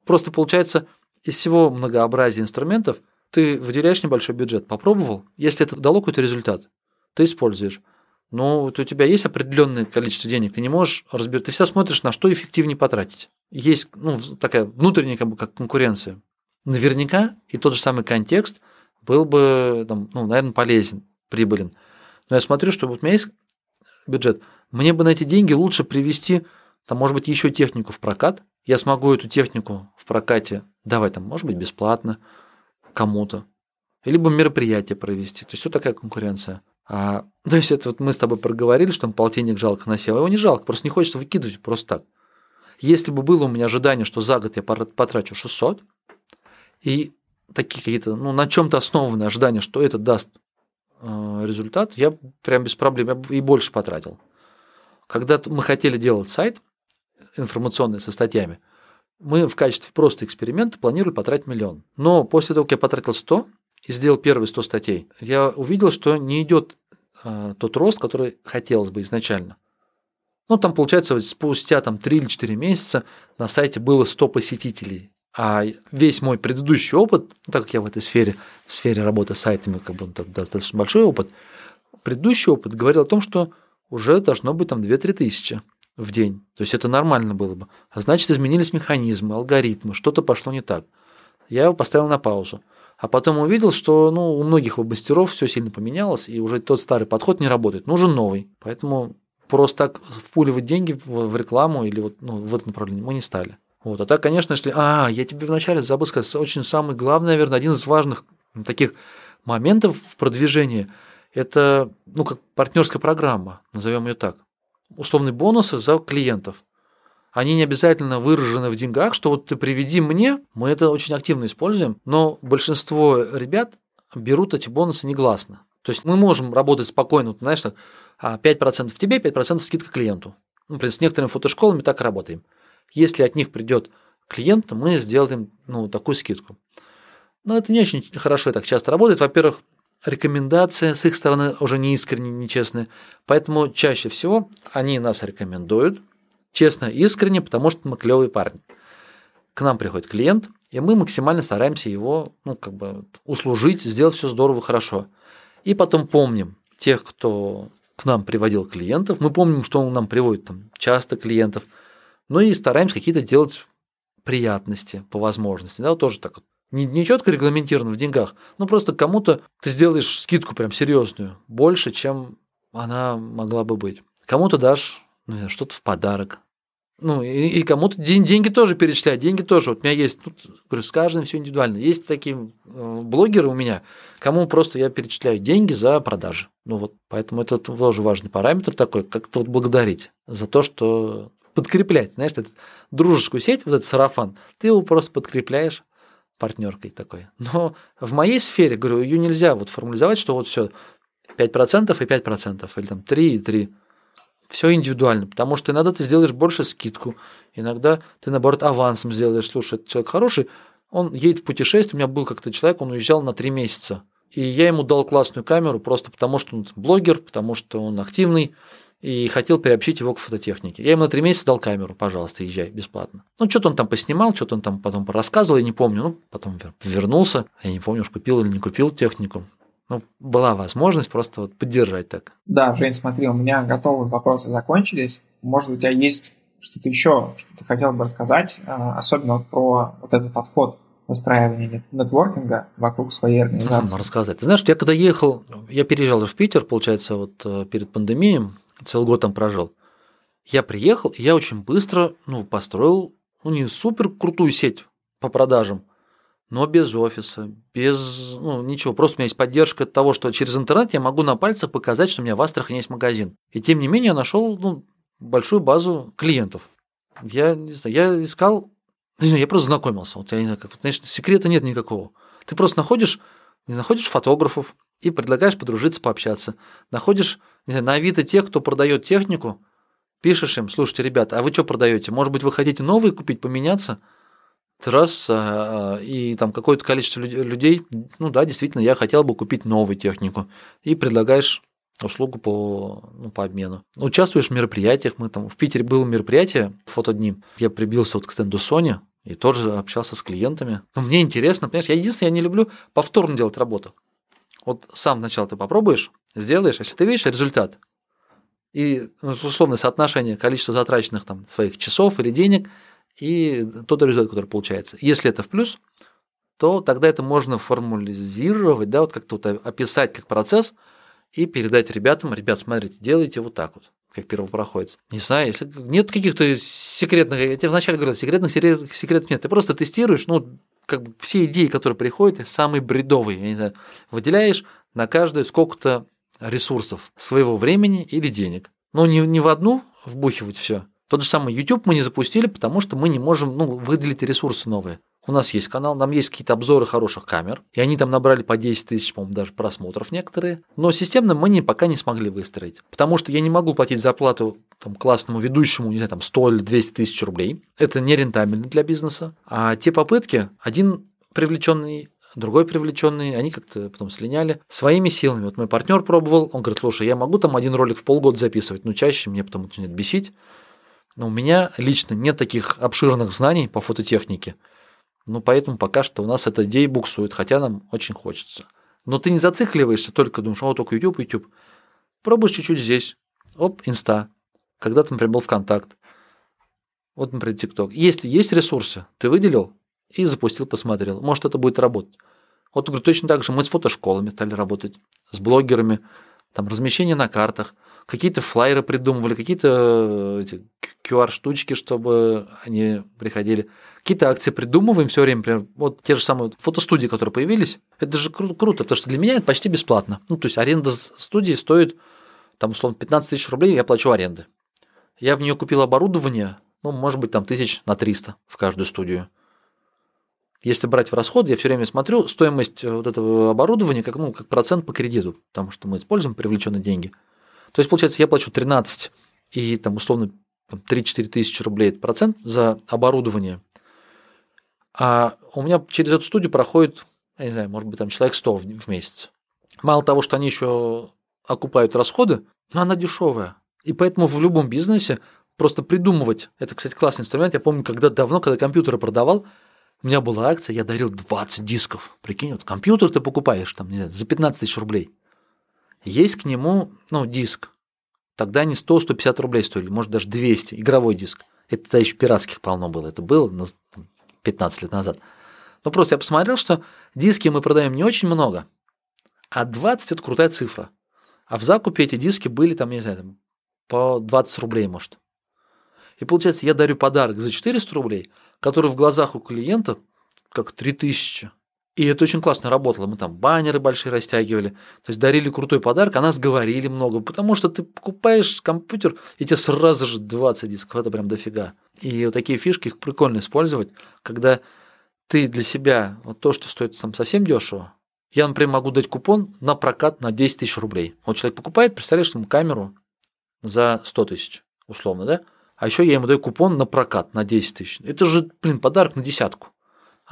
просто получается из всего многообразия инструментов ты выделяешь небольшой бюджет, попробовал, если это дало какой-то результат, ты используешь. Но вот у тебя есть определенное количество денег, ты не можешь разбирать, ты всегда смотришь, на что эффективнее потратить. Есть ну, такая внутренняя как, бы, как конкуренция. Наверняка и тот же самый контекст был бы, там, ну, наверное, полезен прибылен. Но я смотрю, что вот у меня есть бюджет. Мне бы на эти деньги лучше привести, там, может быть, еще технику в прокат. Я смогу эту технику в прокате давать, там, может быть, бесплатно кому-то. Либо мероприятие провести. То есть, вот такая конкуренция. А, то есть, это вот мы с тобой проговорили, что там полтинник жалко насел. Его не жалко, просто не хочется выкидывать просто так. Если бы было у меня ожидание, что за год я потрачу 600, и такие какие-то, ну, на чем-то основанные ожидания, что это даст Э, результат, я прям без проблем, я и больше потратил. Когда мы хотели делать сайт информационный со статьями, мы в качестве просто эксперимента планировали потратить миллион. Но после того, как я потратил 100 и сделал первые 100 статей, я увидел, что не идет э, тот рост, который хотелось бы изначально. Ну, там, получается, спустя там, 3 или 4 месяца на сайте было 100 посетителей. А весь мой предыдущий опыт, ну, так как я в этой сфере, в сфере работы с сайтами, как бы достаточно большой опыт, предыдущий опыт говорил о том, что уже должно быть там 2-3 тысячи в день. То есть это нормально было бы. А значит, изменились механизмы, алгоритмы, что-то пошло не так. Я его поставил на паузу. А потом увидел, что ну, у многих мастеров все сильно поменялось, и уже тот старый подход не работает. Нужен новый. Поэтому просто так впуливать деньги в рекламу или вот, ну, в это направление мы не стали. Вот. А так, конечно, если... А, я тебе вначале забыл сказать, очень самый главный, наверное, один из важных таких моментов в продвижении – это, ну, как партнерская программа, назовем ее так. Условные бонусы за клиентов. Они не обязательно выражены в деньгах, что вот ты приведи мне, мы это очень активно используем, но большинство ребят берут эти бонусы негласно. То есть мы можем работать спокойно, знаешь, 5% а, тебе, 5% скидка клиенту. Например, с некоторыми фотошколами так и работаем. Если от них придет клиент, то мы сделаем ну, такую скидку. Но это не очень хорошо так часто работает. Во-первых, рекомендация с их стороны уже не искренне, нечестная. Поэтому чаще всего они нас рекомендуют, честно искренне, потому что мы клевые парни. К нам приходит клиент, и мы максимально стараемся его ну, как бы услужить, сделать все здорово, хорошо. И потом помним тех, кто к нам приводил клиентов, мы помним, что он нам приводит там, часто клиентов, ну и стараемся какие-то делать приятности по возможности. Да, вот тоже так вот. Не, не четко регламентировано в деньгах, но просто кому-то ты сделаешь скидку прям серьезную, больше, чем она могла бы быть. Кому-то дашь ну, что-то в подарок, ну, и, и кому-то день, деньги тоже перечислять, деньги тоже. Вот у меня есть, тут, говорю, с каждым все индивидуально. Есть такие э, блогеры у меня, кому просто я перечисляю деньги за продажи. Ну вот, поэтому это тоже важный параметр такой, как-то вот благодарить за то, что подкреплять, знаешь, эту дружескую сеть, вот этот сарафан, ты его просто подкрепляешь партнеркой такой. Но в моей сфере, говорю, ее нельзя вот формализовать, что вот все 5% и 5%, или там 3 и 3 все индивидуально, потому что иногда ты сделаешь больше скидку, иногда ты, наоборот, авансом сделаешь. Слушай, этот человек хороший, он едет в путешествие, у меня был как-то человек, он уезжал на три месяца, и я ему дал классную камеру просто потому, что он блогер, потому что он активный, и хотел приобщить его к фототехнике. Я ему на три месяца дал камеру, пожалуйста, езжай бесплатно. Ну, что-то он там поснимал, что-то он там потом рассказывал, я не помню. Ну, потом вернулся, я не помню, уж купил или не купил технику ну, была возможность просто вот поддержать так. Да, Жень, смотри, у меня готовые вопросы закончились. Может, у тебя есть что-то еще, что ты хотел бы рассказать, а, особенно вот про вот этот подход выстраивания нетворкинга вокруг своей организации. Рассказать. Ты знаешь, я когда ехал, я переезжал в Питер, получается, вот э, перед пандемией, целый год там прожил. Я приехал, и я очень быстро ну, построил ну, не супер крутую сеть по продажам, но без офиса, без ну, ничего. Просто у меня есть поддержка того, что через интернет я могу на пальцах показать, что у меня в Астрахани есть магазин. И тем не менее я нашел ну, большую базу клиентов. Я не знаю, я искал, не знаю, я просто знакомился. Вот я не знаю, как, знаешь, секрета нет никакого. Ты просто находишь, не находишь фотографов и предлагаешь подружиться, пообщаться. Находишь, не знаю, на Авито тех, кто продает технику, пишешь им, слушайте, ребята, а вы что продаете? Может быть, вы хотите новые купить, поменяться? Раз а, и там какое-то количество людей, ну да, действительно, я хотел бы купить новую технику, и предлагаешь услугу по, ну, по обмену. Участвуешь в мероприятиях, мы там в Питере было мероприятие, фотодни, я прибился вот к стенду Sony, и тоже общался с клиентами. Но мне интересно, понимаешь, я единственное, я не люблю повторно делать работу. Вот сам сначала ты попробуешь, сделаешь, если ты видишь результат, и ну, условное соотношение количества затраченных там своих часов или денег – и тот результат, который получается. Если это в плюс, то тогда это можно формализировать, да, вот как-то вот описать как процесс и передать ребятам, ребят, смотрите, делайте вот так вот, как первопроходец. Не знаю, если нет каких-то секретных, я тебе вначале говорил, секретных секретов нет, ты просто тестируешь, ну, как бы все идеи, которые приходят, самые бредовые, я не знаю, выделяешь на каждую сколько-то ресурсов своего времени или денег. Но не, не в одну вбухивать все, тот же самый YouTube мы не запустили, потому что мы не можем ну, выделить ресурсы новые. У нас есть канал, нам есть какие-то обзоры хороших камер, и они там набрали по 10 тысяч, по-моему, даже просмотров некоторые. Но системно мы не, пока не смогли выстроить. Потому что я не могу платить зарплату там, классному ведущему, не знаю, там 100 или 200 тысяч рублей. Это не рентабельно для бизнеса. А те попытки, один привлеченный другой привлеченный, они как-то потом слиняли своими силами. Вот мой партнер пробовал, он говорит, слушай, я могу там один ролик в полгода записывать, но чаще мне потом начинает бесить. Но у меня лично нет таких обширных знаний по фототехнике. Ну, поэтому пока что у нас эта идея буксует, хотя нам очень хочется. Но ты не зацикливаешься, только думаешь, о, только YouTube, YouTube. Пробуешь чуть-чуть здесь. Оп, инста. Когда-то, например, был ВКонтакт. Вот, например, ТикТок. Если есть ресурсы, ты выделил и запустил, посмотрел. Может, это будет работать. Вот, говорю, точно так же мы с фотошколами стали работать, с блогерами, там размещение на картах. Какие-то флайеры придумывали, какие-то э, QR-штучки, чтобы они приходили. Какие-то акции придумываем все время, например, вот те же самые фотостудии, которые появились. Это же кру- круто, потому что для меня это почти бесплатно. Ну, то есть аренда студии стоит, там, условно, 15 тысяч рублей, я плачу аренды. Я в нее купил оборудование, ну, может быть, там тысяч на 300 в каждую студию. Если брать в расход, я все время смотрю стоимость вот этого оборудования как, ну, как процент по кредиту, потому что мы используем привлеченные деньги. То есть, получается, я плачу 13 и там условно 3-4 тысячи рублей процент за оборудование. А у меня через эту студию проходит, я не знаю, может быть, там человек 100 в, в месяц. Мало того, что они еще окупают расходы, но она дешевая. И поэтому в любом бизнесе просто придумывать. Это, кстати, классный инструмент. Я помню, когда давно, когда компьютеры продавал, у меня была акция, я дарил 20 дисков. Прикинь, вот компьютер ты покупаешь там, не знаю, за 15 тысяч рублей. Есть к нему, ну, диск. Тогда они 100-150 рублей стоили, может, даже 200, игровой диск. Это тогда еще пиратских полно было, это было 15 лет назад. Но просто я посмотрел, что диски мы продаем не очень много, а 20 – это крутая цифра. А в закупе эти диски были там, не знаю, по 20 рублей, может. И получается, я дарю подарок за 400 рублей, который в глазах у клиента как 3000. И это очень классно работало. Мы там баннеры большие растягивали. То есть дарили крутой подарок, а нас говорили много. Потому что ты покупаешь компьютер, и тебе сразу же 20 дисков. Это прям дофига. И вот такие фишки их прикольно использовать, когда ты для себя вот то, что стоит там совсем дешево, я, например, могу дать купон на прокат на 10 тысяч рублей. Вот человек покупает, представляешь, ему камеру за 100 тысяч, условно, да? А еще я ему даю купон на прокат на 10 тысяч. Это же, блин, подарок на десятку.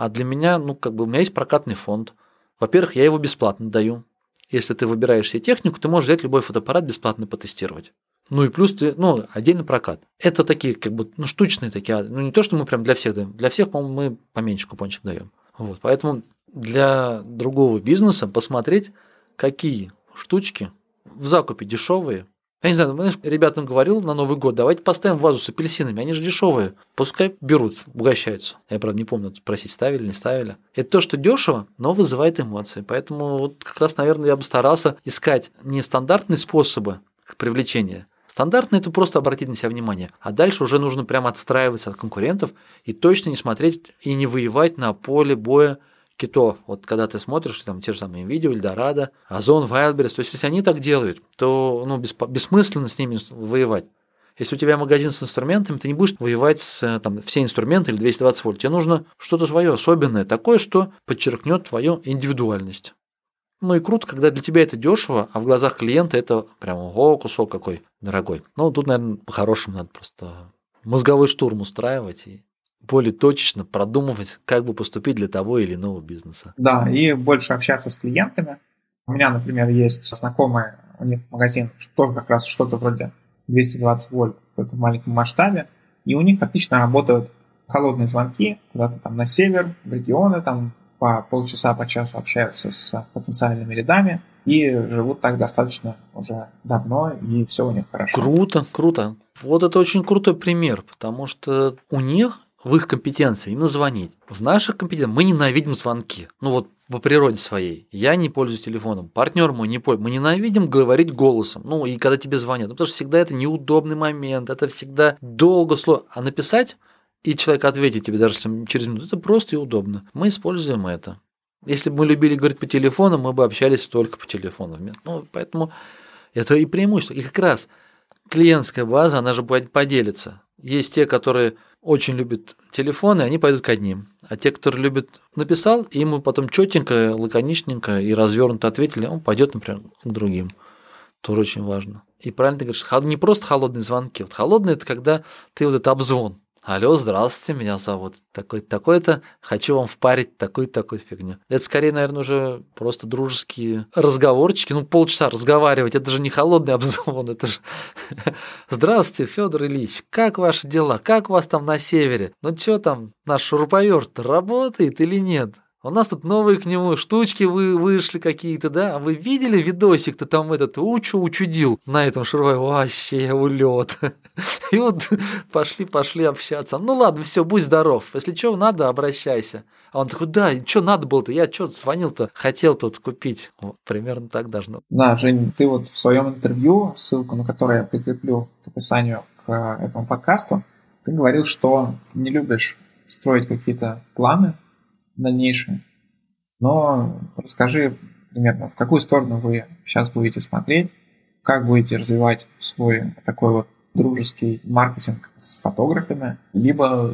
А для меня, ну, как бы у меня есть прокатный фонд. Во-первых, я его бесплатно даю. Если ты выбираешь себе технику, ты можешь взять любой фотоаппарат бесплатно потестировать. Ну и плюс ты, ну, отдельный прокат. Это такие, как бы, ну, штучные такие, а, ну, не то, что мы прям для всех даем. Для всех, по-моему, мы поменьше купончик даем. Вот, поэтому для другого бизнеса посмотреть, какие штучки в закупе дешевые, я не знаю, знаешь, ребятам говорил на Новый год, давайте поставим вазу с апельсинами, они же дешевые. Пускай берут, угощаются. Я, правда, не помню, спросить, ставили, не ставили. Это то, что дешево, но вызывает эмоции. Поэтому вот как раз, наверное, я бы старался искать не стандартные способы привлечения, Стандартно это просто обратить на себя внимание, а дальше уже нужно прямо отстраиваться от конкурентов и точно не смотреть и не воевать на поле боя китов. Вот когда ты смотришь там те же самые видео, Эльдорадо, Озон, Wildberries, то есть если они так делают, то ну, бессмысленно с ними воевать. Если у тебя магазин с инструментами, ты не будешь воевать с там, все инструменты или 220 вольт. Тебе нужно что-то свое особенное, такое, что подчеркнет твою индивидуальность. Ну и круто, когда для тебя это дешево, а в глазах клиента это прям ого, кусок какой дорогой. Ну, тут, наверное, по-хорошему надо просто мозговой штурм устраивать и более точечно продумывать, как бы поступить для того или иного бизнеса. Да, и больше общаться с клиентами. У меня, например, есть знакомые, у них магазин, что как раз что-то вроде 220 вольт в этом маленьком масштабе, и у них отлично работают холодные звонки куда-то там на север, в регионы, там по полчаса, по часу общаются с потенциальными рядами и живут так достаточно уже давно, и все у них хорошо. Круто, круто. Вот это очень крутой пример, потому что у них в их компетенции именно звонить. В наших компетенциях мы ненавидим звонки. Ну вот по природе своей. Я не пользуюсь телефоном, партнер мой не пользуется. Мы ненавидим говорить голосом. Ну и когда тебе звонят. Ну, потому что всегда это неудобный момент, это всегда долго, сложно. А написать и человек ответит тебе даже через минуту, это просто и удобно. Мы используем это. Если бы мы любили говорить по телефону, мы бы общались только по телефону. Ну, поэтому это и преимущество. И как раз клиентская база, она же поделится. Есть те, которые очень любят телефоны, они пойдут к одним. А те, которые любят написал, и ему потом четенько, лаконичненько и развернуто ответили, он пойдет, например, к другим. Тоже очень важно. И правильно ты говоришь, не просто холодные звонки. Вот холодные это когда ты вот этот обзвон. Алло, здравствуйте, меня зовут такой-то, такой-то, хочу вам впарить такую-то, такую фигню. Это скорее, наверное, уже просто дружеские разговорчики, ну, полчаса разговаривать, это же не холодный обзвон, это же... Здравствуйте, Федор Ильич, как ваши дела, как у вас там на севере? Ну, что там, наш шуруповерт работает или нет? У нас тут новые к нему штучки вы, вышли какие-то, да? А вы видели видосик-то там этот учу учудил на этом шурвай? Вообще улет. И вот пошли, пошли общаться. Ну ладно, все, будь здоров. Если что надо, обращайся. А он такой, да, что надо было-то? Я что звонил-то? Хотел тут купить. Вот, примерно так должно. Да, Жень, ты вот в своем интервью, ссылку на которое я прикреплю к описанию к этому подкасту, ты говорил, что не любишь строить какие-то планы, дальнейшее. Но расскажи примерно, в какую сторону вы сейчас будете смотреть, как будете развивать свой такой вот дружеский маркетинг с фотографами, либо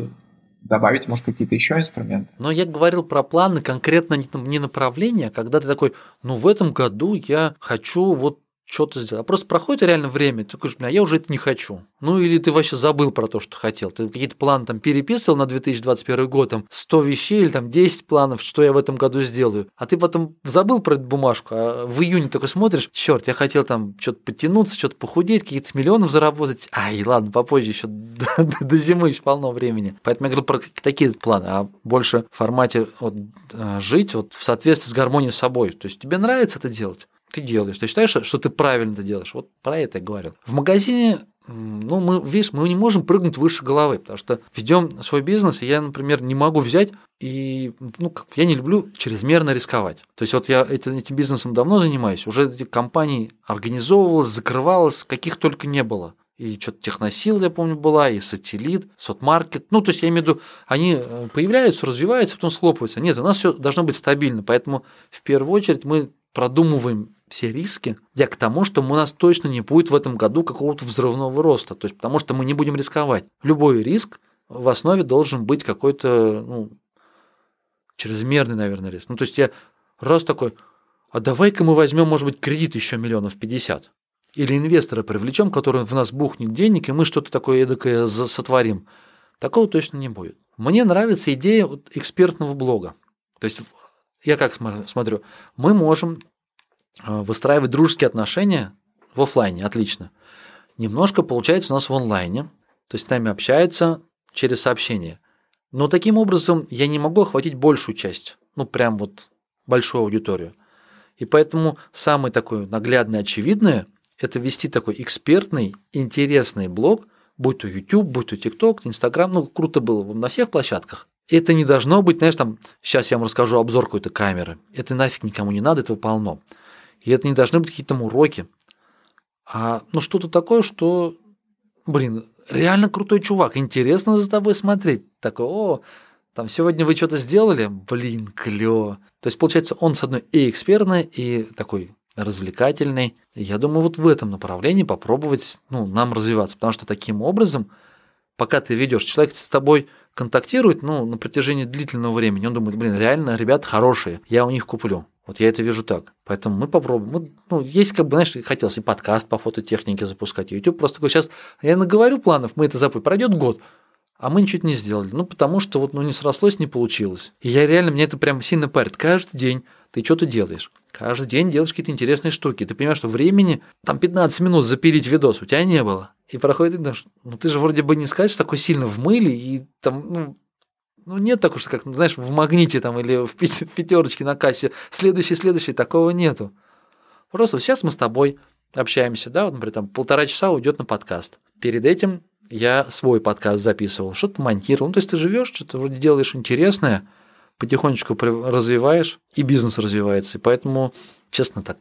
добавить, может, какие-то еще инструменты. Но я говорил про планы конкретно не направления, когда ты такой, ну, в этом году я хочу вот что-то сделать. А просто проходит реально время, ты говоришь, бля, я уже это не хочу. Ну или ты вообще забыл про то, что хотел. Ты какие-то планы там переписывал на 2021 год, там 100 вещей или там 10 планов, что я в этом году сделаю. А ты потом забыл про эту бумажку, а в июне такой смотришь, черт, я хотел там что-то подтянуться, что-то похудеть, какие-то миллионов заработать. Ай, ладно, попозже еще до, до, до зимы еще полно времени. Поэтому я говорю про такие планы, а больше в формате вот, э, жить вот в соответствии с гармонией с собой. То есть тебе нравится это делать? Ты делаешь. Ты считаешь, что ты правильно это делаешь? Вот про это я говорил. В магазине ну, мы, видишь, мы не можем прыгнуть выше головы, потому что ведем свой бизнес, и я, например, не могу взять и, ну, я не люблю чрезмерно рисковать. То есть вот я этим, бизнесом давно занимаюсь, уже эти компании организовывалась, закрывалась, каких только не было. И что-то техносил, я помню, была, и сателлит, сотмаркет. Ну, то есть я имею в виду, они э, появляются, развиваются, потом схлопываются. Нет, у нас все должно быть стабильно. Поэтому в первую очередь мы продумываем все риски, я к тому, что у нас точно не будет в этом году какого-то взрывного роста, то есть потому что мы не будем рисковать. Любой риск в основе должен быть какой-то, ну, чрезмерный, наверное, риск. Ну, то есть я раз такой, а давай-ка мы возьмем, может быть, кредит еще миллионов 50. Или инвестора привлечем, который в нас бухнет денег, и мы что-то такое эдакое сотворим. Такого точно не будет. Мне нравится идея экспертного блога. То есть я как смотрю, мы можем выстраивать дружеские отношения в офлайне, отлично. Немножко получается у нас в онлайне, то есть с нами общаются через сообщения. Но таким образом я не могу охватить большую часть, ну прям вот большую аудиторию. И поэтому самое такое наглядное, очевидное – это вести такой экспертный, интересный блог, будь то YouTube, будь то TikTok, Instagram, ну круто было на всех площадках. Это не должно быть, знаешь, там, сейчас я вам расскажу обзор какой-то камеры. Это нафиг никому не надо, этого полно. И это не должны быть какие-то уроки, а ну что-то такое, что, блин, реально крутой чувак, интересно за тобой смотреть. Такой, о, там сегодня вы что-то сделали, блин, клево. То есть, получается, он с одной и экспертный, и такой развлекательный. Я думаю, вот в этом направлении попробовать ну, нам развиваться, потому что таким образом, пока ты ведешь, человек с тобой контактирует ну, на протяжении длительного времени, он думает, блин, реально ребята хорошие, я у них куплю. Вот я это вижу так. Поэтому мы попробуем. Мы, ну, есть как бы, знаешь, хотелось и подкаст по фототехнике запускать, и YouTube. Просто такой сейчас, я наговорю планов, мы это запустим. Пройдет год, а мы ничего не сделали. Ну, потому что вот ну, не срослось, не получилось. И я реально, мне это прям сильно парит. Каждый день ты что-то делаешь. Каждый день делаешь какие-то интересные штуки. Ты понимаешь, что времени, там 15 минут запилить видос у тебя не было. И проходит, ну ты же вроде бы не скажешь такой сильно в мыле, и там, ну, ну, нет так уж, как, знаешь, в магните там или в пятерочке на кассе. Следующий, следующий, такого нету. Просто сейчас мы с тобой общаемся, да, вот, например, там полтора часа уйдет на подкаст. Перед этим я свой подкаст записывал, что-то монтировал. Ну, то есть ты живешь, что-то вроде делаешь интересное, потихонечку развиваешь, и бизнес развивается. И поэтому, честно так,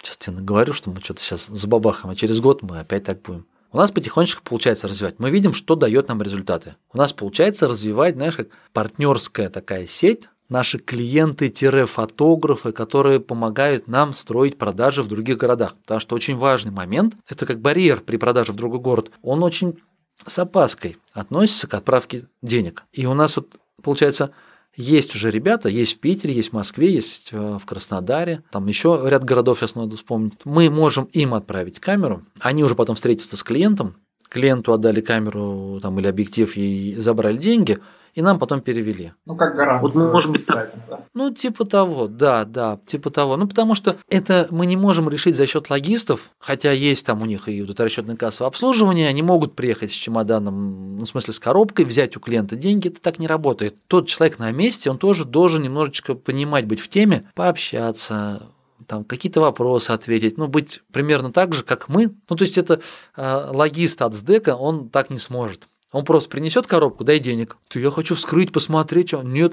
сейчас тебе говорю, что мы что-то сейчас забабахаем, а через год мы опять так будем. У нас потихонечку получается развивать. Мы видим, что дает нам результаты. У нас получается развивать, знаешь, как партнерская такая сеть, наши клиенты-фотографы, которые помогают нам строить продажи в других городах. Потому что очень важный момент, это как барьер при продаже в другой город, он очень с опаской относится к отправке денег. И у нас вот получается есть уже ребята, есть в Питере, есть в Москве, есть э, в Краснодаре, там еще ряд городов сейчас надо вспомнить. Мы можем им отправить камеру, они уже потом встретятся с клиентом, клиенту отдали камеру там, или объектив и забрали деньги – и нам потом перевели. Ну, как гарант. Вот, может быть, сайтом, да? Ну, типа того, да, да, типа того. Ну, потому что это мы не можем решить за счет логистов, хотя есть там у них и вот это расчетное кассовое обслуживание, они могут приехать с чемоданом, ну, в смысле, с коробкой, взять у клиента деньги, это так не работает. Тот человек на месте, он тоже должен немножечко понимать, быть в теме, пообщаться, там какие-то вопросы ответить, ну, быть примерно так же, как мы. Ну, то есть это э, логист от СДЭКа, он так не сможет. Он просто принесет коробку, дай денег. Ты, я хочу вскрыть, посмотреть. Он, нет,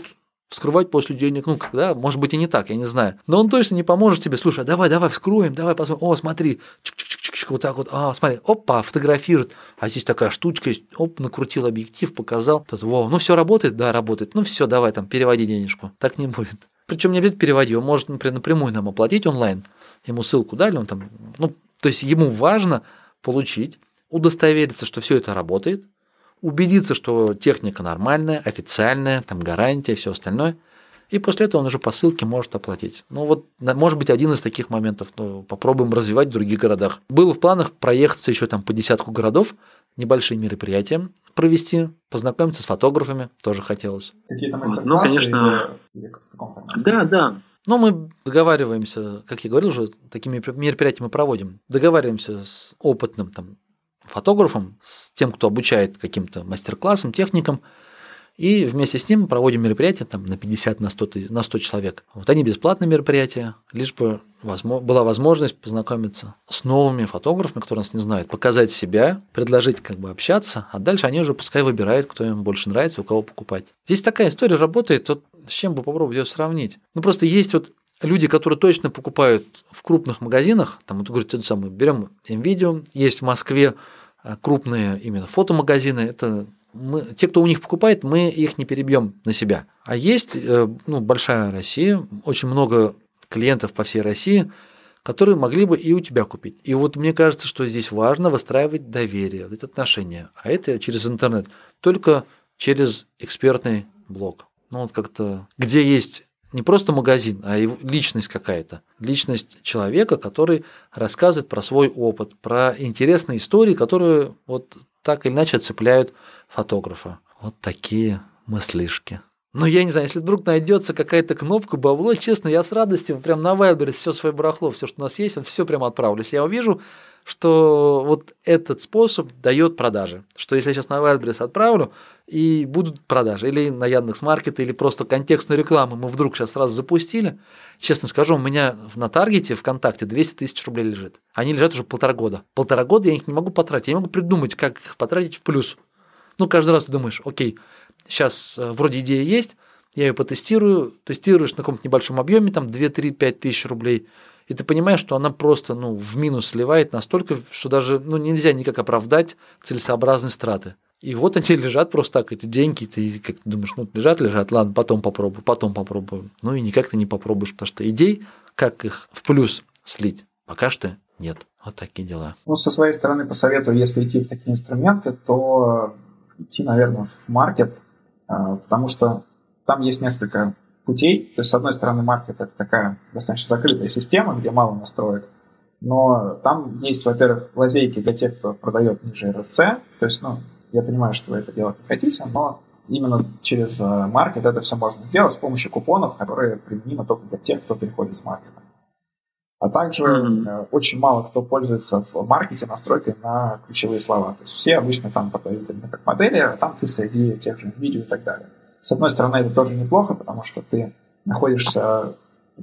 вскрывать после денег, ну, да, может быть и не так, я не знаю. Но он точно не поможет тебе, слушай, а давай, давай, вскроем, давай посмотрим, о, смотри, чик-чик-чик, вот так вот, а, смотри, опа, фотографирует, а здесь такая штучка оп, накрутил объектив, показал, тот, вау, ну все работает, да, работает, ну все, давай там, переводи денежку, так не будет. Причем не обязательно переводи, он может, например, напрямую нам оплатить онлайн, ему ссылку дали, он там, ну, то есть ему важно получить, удостовериться, что все это работает, убедиться, что техника нормальная, официальная, там гарантия, все остальное. И после этого он уже по ссылке может оплатить. Ну вот, может быть, один из таких моментов. Но попробуем развивать в других городах. Было в планах проехаться еще там по десятку городов, небольшие мероприятия провести, познакомиться с фотографами, тоже хотелось. Какие-то мастер-классы? Ну, конечно. Или? Да, да. Но мы договариваемся, как я говорил уже, такими мероприятиями мы проводим. Договариваемся с опытным там фотографом, с тем, кто обучает каким-то мастер-классам, техникам, и вместе с ним проводим мероприятия там, на 50, на 100, на 100 человек. Вот они бесплатные мероприятия, лишь бы возможно, была возможность познакомиться с новыми фотографами, которые нас не знают, показать себя, предложить как бы общаться, а дальше они уже пускай выбирают, кто им больше нравится, у кого покупать. Здесь такая история работает, вот с чем бы попробовать ее сравнить. Ну просто есть вот люди, которые точно покупают в крупных магазинах, там, вот, говорю, тот самый, берем NVIDIA, есть в Москве крупные именно фотомагазины, это мы, те, кто у них покупает, мы их не перебьем на себя. А есть э, ну, большая Россия, очень много клиентов по всей России, которые могли бы и у тебя купить. И вот мне кажется, что здесь важно выстраивать доверие, вот эти отношения. А это через интернет, только через экспертный блог. Ну вот как-то, где есть не просто магазин, а его личность какая-то. Личность человека, который рассказывает про свой опыт, про интересные истории, которые вот так или иначе цепляют фотографа. Вот такие мыслишки. Ну, я не знаю, если вдруг найдется какая-то кнопка бабло, честно, я с радостью прям на Wildberries все свое барахло, все, что у нас есть, вот все прям отправлю. Если я увижу, что вот этот способ дает продажи. Что если я сейчас на Wildberries отправлю, и будут продажи. Или на Яндекс.Маркет, или просто контекстную рекламу мы вдруг сейчас сразу запустили. Честно скажу, у меня на Таргете ВКонтакте 200 тысяч рублей лежит. Они лежат уже полтора года. Полтора года я их не могу потратить. Я не могу придумать, как их потратить в плюс. Ну, каждый раз ты думаешь, окей, сейчас э, вроде идея есть, я ее потестирую, тестируешь на каком-то небольшом объеме, там 2-3-5 тысяч рублей, и ты понимаешь, что она просто ну, в минус сливает настолько, что даже ну, нельзя никак оправдать целесообразность траты. И вот они лежат просто так, эти деньги, ты как думаешь, ну, лежат, лежат, ладно, потом попробую, потом попробую. Ну и никак ты не попробуешь, потому что идей, как их в плюс слить, пока что нет. Вот такие дела. Ну, со своей стороны посоветую, если идти в такие инструменты, то идти, наверное, в маркет, потому что там есть несколько путей. То есть, с одной стороны, маркет – это такая достаточно закрытая система, где мало настроек, но там есть, во-первых, лазейки для тех, кто продает ниже РФЦ, то есть, ну, я понимаю, что вы это делать не хотите, но именно через э, маркет это все можно сделать с помощью купонов, которые применимы только для тех, кто переходит с маркета. А также mm-hmm. очень мало кто пользуется в маркете настройкой на ключевые слова. То есть все обычно там подают именно как модели, а там ты среди тех же видео и так далее. С одной стороны, это тоже неплохо, потому что ты находишься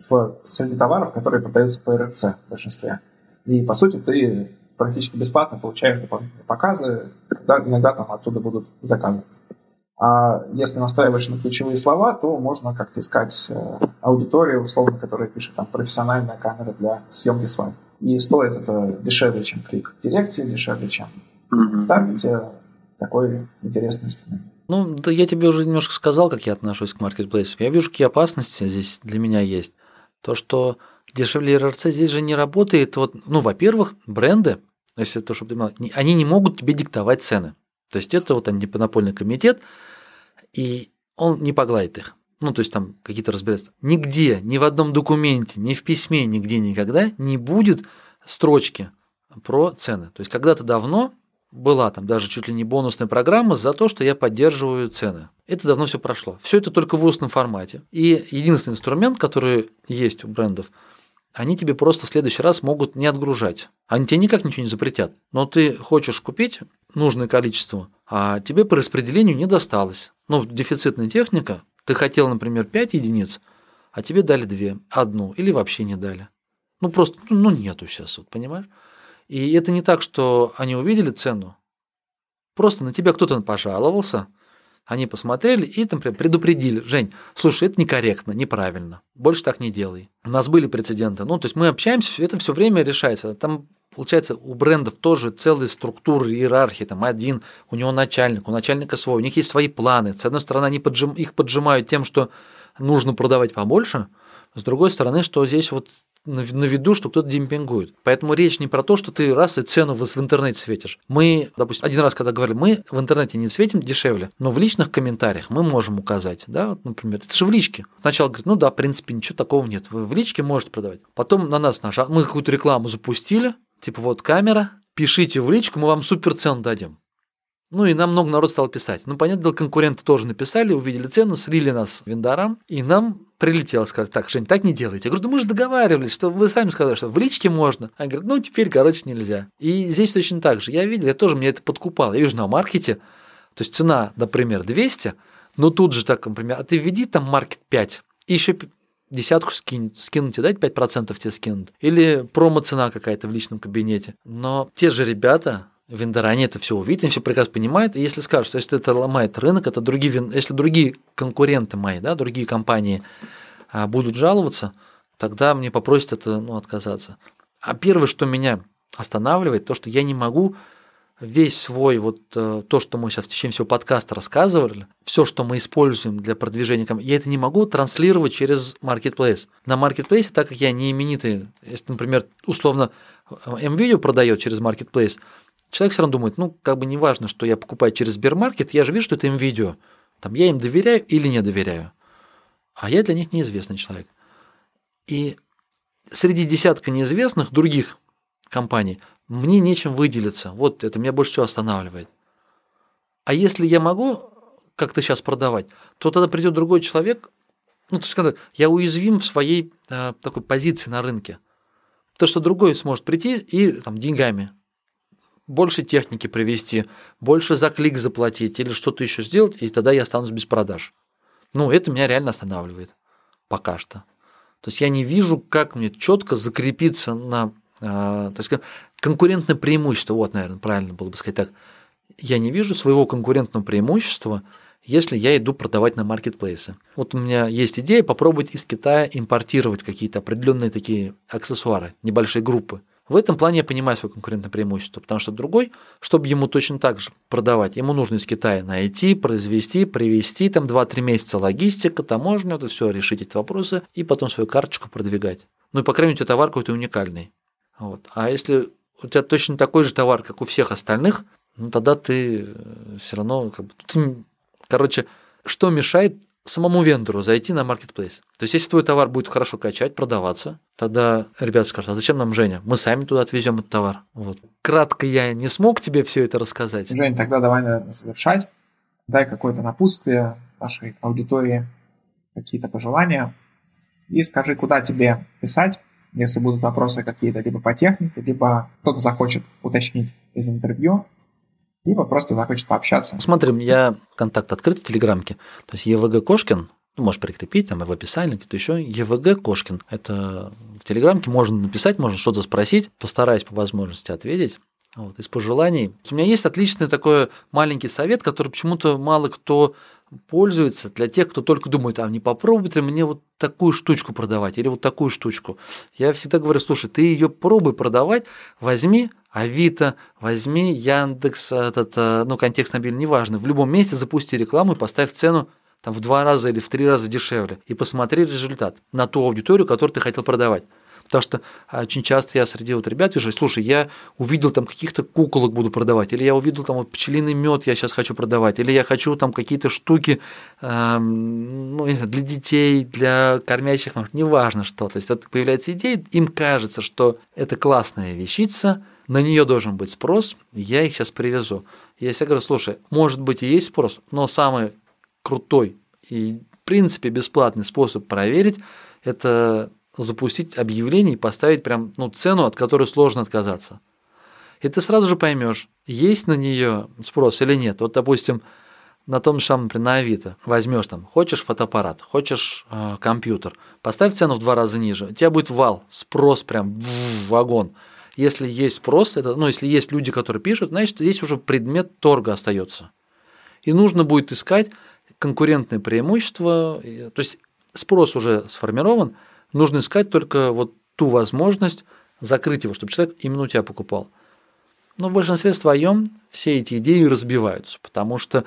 в среди товаров, которые продаются по РФЦ в большинстве. И, по сути, ты практически бесплатно получаешь дополнительные показы, когда иногда там оттуда будут заказы. А если настраиваешь на ключевые слова, то можно как-то искать э, аудиторию, условно, которая пишет там профессиональная камера для съемки свадьбы. И стоит это дешевле, чем клик в директе, дешевле, чем в таргете. Такой интересный инструмент. Ну, да я тебе уже немножко сказал, как я отношусь к маркетплейсам. Я вижу, какие опасности здесь для меня есть. То, что дешевле РРЦ здесь же не работает. Вот, ну, во-первых, бренды, если то, чтобы ты понимал, они не могут тебе диктовать цены. То есть это вот антимонопольный комитет, и он не погладит их. Ну, то есть там какие-то разбирательства. Нигде, ни в одном документе, ни в письме, нигде никогда не будет строчки про цены. То есть когда-то давно была там даже чуть ли не бонусная программа за то, что я поддерживаю цены. Это давно все прошло. Все это только в устном формате. И единственный инструмент, который есть у брендов, они тебе просто в следующий раз могут не отгружать. Они тебе никак ничего не запретят. Но ты хочешь купить нужное количество, а тебе по распределению не досталось. Ну, дефицитная техника, ты хотел, например, 5 единиц, а тебе дали 2, одну или вообще не дали. Ну, просто, ну, нету сейчас, вот, понимаешь? И это не так, что они увидели цену, просто на тебя кто-то пожаловался, они посмотрели и, там предупредили, Жень, слушай, это некорректно, неправильно, больше так не делай. У нас были прецеденты, ну, то есть мы общаемся, это все время решается. Там Получается, у брендов тоже целые структуры, иерархии. Там один, у него начальник, у начальника свой, у них есть свои планы. С одной стороны, они поджим, их поджимают тем, что нужно продавать побольше, с другой стороны, что здесь вот на виду, что кто-то демпингует. Поэтому речь не про то, что ты раз и цену в интернете светишь. Мы, допустим, один раз, когда говорили, мы в интернете не светим дешевле, но в личных комментариях мы можем указать, да, вот, например, это же в личке. Сначала говорит, ну да, в принципе, ничего такого нет, вы в личке можете продавать. Потом на нас нажал, мы какую-то рекламу запустили, типа вот камера, пишите в личку, мы вам супер цену дадим. Ну и нам много народ стал писать. Ну, понятно, конкуренты тоже написали, увидели цену, слили нас вендорам, и нам прилетело сказать, так, Жень, так не делайте. Я говорю, да мы же договаривались, что вы сами сказали, что в личке можно. Они говорят, ну теперь, короче, нельзя. И здесь точно так же. Я видел, я тоже, мне это подкупал. Я вижу на маркете, то есть цена, например, 200, но тут же так, например, а ты введи там маркет 5, и еще десятку скинь, скинуть и дать 5% тебе скинут. Или промо-цена какая-то в личном кабинете. Но те же ребята, вендоры, они это все увидят, они все прекрасно понимают. И если скажут, что если это ломает рынок, это другие, если другие конкуренты мои, да, другие компании а, будут жаловаться, тогда мне попросят это ну, отказаться. А первое, что меня останавливает, то, что я не могу весь свой вот э, то, что мы сейчас в течение всего подкаста рассказывали, все, что мы используем для продвижения, я это не могу транслировать через Marketplace. На Marketplace, так как я не именитый, если, например, условно MVideo продает через Marketplace, человек все равно думает, ну, как бы не важно, что я покупаю через Сбермаркет, я же вижу, что это MVideo. Там я им доверяю или не доверяю. А я для них неизвестный человек. И среди десятка неизвестных других компаний мне нечем выделиться. Вот это меня больше всего останавливает. А если я могу как-то сейчас продавать, то тогда придет другой человек, ну, то есть, когда я уязвим в своей э, такой позиции на рынке. То, что другой сможет прийти и там, деньгами больше техники привести, больше за клик заплатить или что-то еще сделать, и тогда я останусь без продаж. Ну, это меня реально останавливает пока что. То есть я не вижу, как мне четко закрепиться на то есть конкурентное преимущество, вот, наверное, правильно было бы сказать так. Я не вижу своего конкурентного преимущества, если я иду продавать на маркетплейсы. Вот у меня есть идея попробовать из Китая импортировать какие-то определенные такие аксессуары, небольшие группы. В этом плане я понимаю свое конкурентное преимущество, потому что другой, чтобы ему точно так же продавать, ему нужно из Китая найти, произвести, привезти, там 2-3 месяца логистика, таможня, это все, решить эти вопросы и потом свою карточку продвигать. Ну и, по крайней мере, товар какой-то уникальный. Вот. А если у тебя точно такой же товар, как у всех остальных, ну тогда ты э, все равно, как бы, ты, короче, что мешает самому вендору зайти на маркетплейс? То есть, если твой товар будет хорошо качать, продаваться, тогда ребята скажут, а зачем нам Женя? Мы сами туда отвезем этот товар. Вот. Кратко я не смог тебе все это рассказать. Жень, тогда давай, наверное, завершать. Дай какое-то напутствие нашей аудитории, какие-то пожелания. И скажи, куда тебе писать, если будут вопросы какие-то либо по технике, либо кто-то захочет уточнить из интервью, либо просто захочет пообщаться. Смотрим, я контакт открыт в Телеграмке. То есть ЕВГ Кошкин, ну, можешь прикрепить там в описании, где-то еще. ЕВГ Кошкин. Это в Телеграмке можно написать, можно что-то спросить. Постараюсь по возможности ответить. Вот, из пожеланий. У меня есть отличный такой маленький совет, который почему-то мало кто пользуется для тех, кто только думает, а не попробуйте мне вот такую штучку продавать или вот такую штучку. Я всегда говорю, слушай, ты ее пробуй продавать, возьми Авито, возьми Яндекс, этот, э, ну, контекст мобильный, неважно, в любом месте запусти рекламу и поставь цену там, в два раза или в три раза дешевле и посмотри результат на ту аудиторию, которую ты хотел продавать. Потому что очень часто я среди вот ребят вижу, слушай, я увидел там каких-то куколок буду продавать, или я увидел там вот пчелиный мед я сейчас хочу продавать, или я хочу там какие-то штуки, эм, ну, не знаю, для детей, для кормящих, неважно что. То есть это появляется идея, им кажется, что это классная вещица, на нее должен быть спрос, я их сейчас привезу. Я всегда говорю, слушай, может быть и есть спрос, но самый крутой и в принципе бесплатный способ проверить – это запустить объявление и поставить прям ну, цену, от которой сложно отказаться. И ты сразу же поймешь, есть на нее спрос или нет. Вот, допустим, на том же самом, на Авито возьмешь там, хочешь фотоаппарат, хочешь э, компьютер, поставь цену в два раза ниже, у тебя будет вал, спрос прям в вагон. Если есть спрос, это, ну, если есть люди, которые пишут, значит, здесь уже предмет торга остается. И нужно будет искать конкурентное преимущество, то есть спрос уже сформирован, нужно искать только вот ту возможность закрыть его, чтобы человек именно у тебя покупал. Но в большинстве своем все эти идеи разбиваются, потому что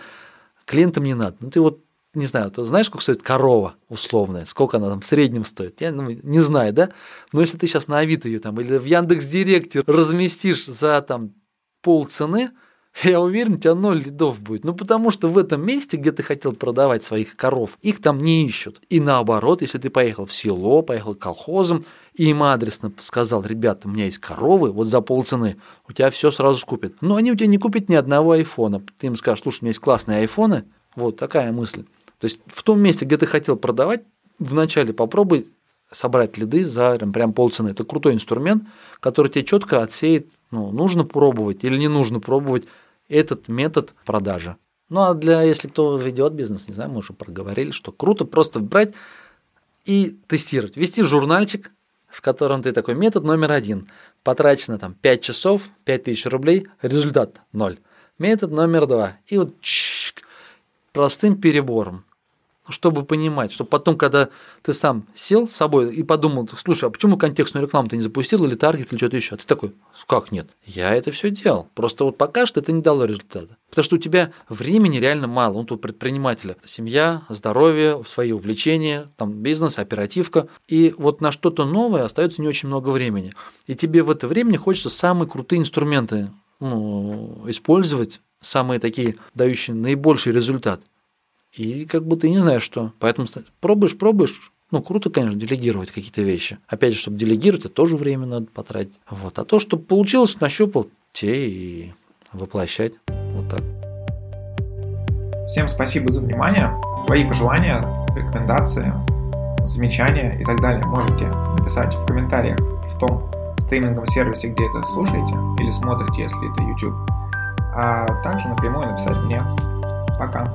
клиентам не надо. Ну, ты вот, не знаю, ты знаешь, сколько стоит корова условная, сколько она там в среднем стоит? Я ну, не знаю, да? Но если ты сейчас на Авито ее там или в Яндекс Директе разместишь за там пол цены, я уверен, у тебя ноль лидов будет. Ну, потому что в этом месте, где ты хотел продавать своих коров, их там не ищут. И наоборот, если ты поехал в село, поехал к колхозам, и им адресно сказал, ребята, у меня есть коровы, вот за полцены, у тебя все сразу скупят. Но они у тебя не купят ни одного айфона. Ты им скажешь, слушай, у меня есть классные айфоны, вот такая мысль. То есть в том месте, где ты хотел продавать, вначале попробуй собрать лиды за прям, полцены. Это крутой инструмент, который тебе четко отсеет, ну, нужно пробовать или не нужно пробовать этот метод продажи. Ну а для, если кто ведет бизнес, не знаю, мы уже проговорили, что круто просто брать и тестировать. Вести журнальчик, в котором ты такой метод номер один. Потрачено там 5 часов, 5000 рублей, результат 0. Метод номер два. И вот простым перебором чтобы понимать, чтобы потом, когда ты сам сел с собой и подумал, слушай, а почему контекстную рекламу ты не запустил или таргет или что-то еще? А ты такой, как нет? Я это все делал. Просто вот пока что это не дало результата. Потому что у тебя времени реально мало. Он тут предпринимателя. Семья, здоровье, свои увлечения, там бизнес, оперативка. И вот на что-то новое остается не очень много времени. И тебе в это время хочется самые крутые инструменты ну, использовать, самые такие, дающие наибольший результат. И как бы ты не знаешь что. Поэтому пробуешь, пробуешь, ну, круто, конечно, делегировать какие-то вещи. Опять же, чтобы делегировать, это тоже время надо потратить. Вот. А то, что получилось, нащупал, те и воплощать. Вот так. Всем спасибо за внимание. Твои пожелания, рекомендации, замечания и так далее можете написать в комментариях в том стриминговом сервисе, где это слушаете или смотрите, если это YouTube. А также напрямую написать мне. Пока.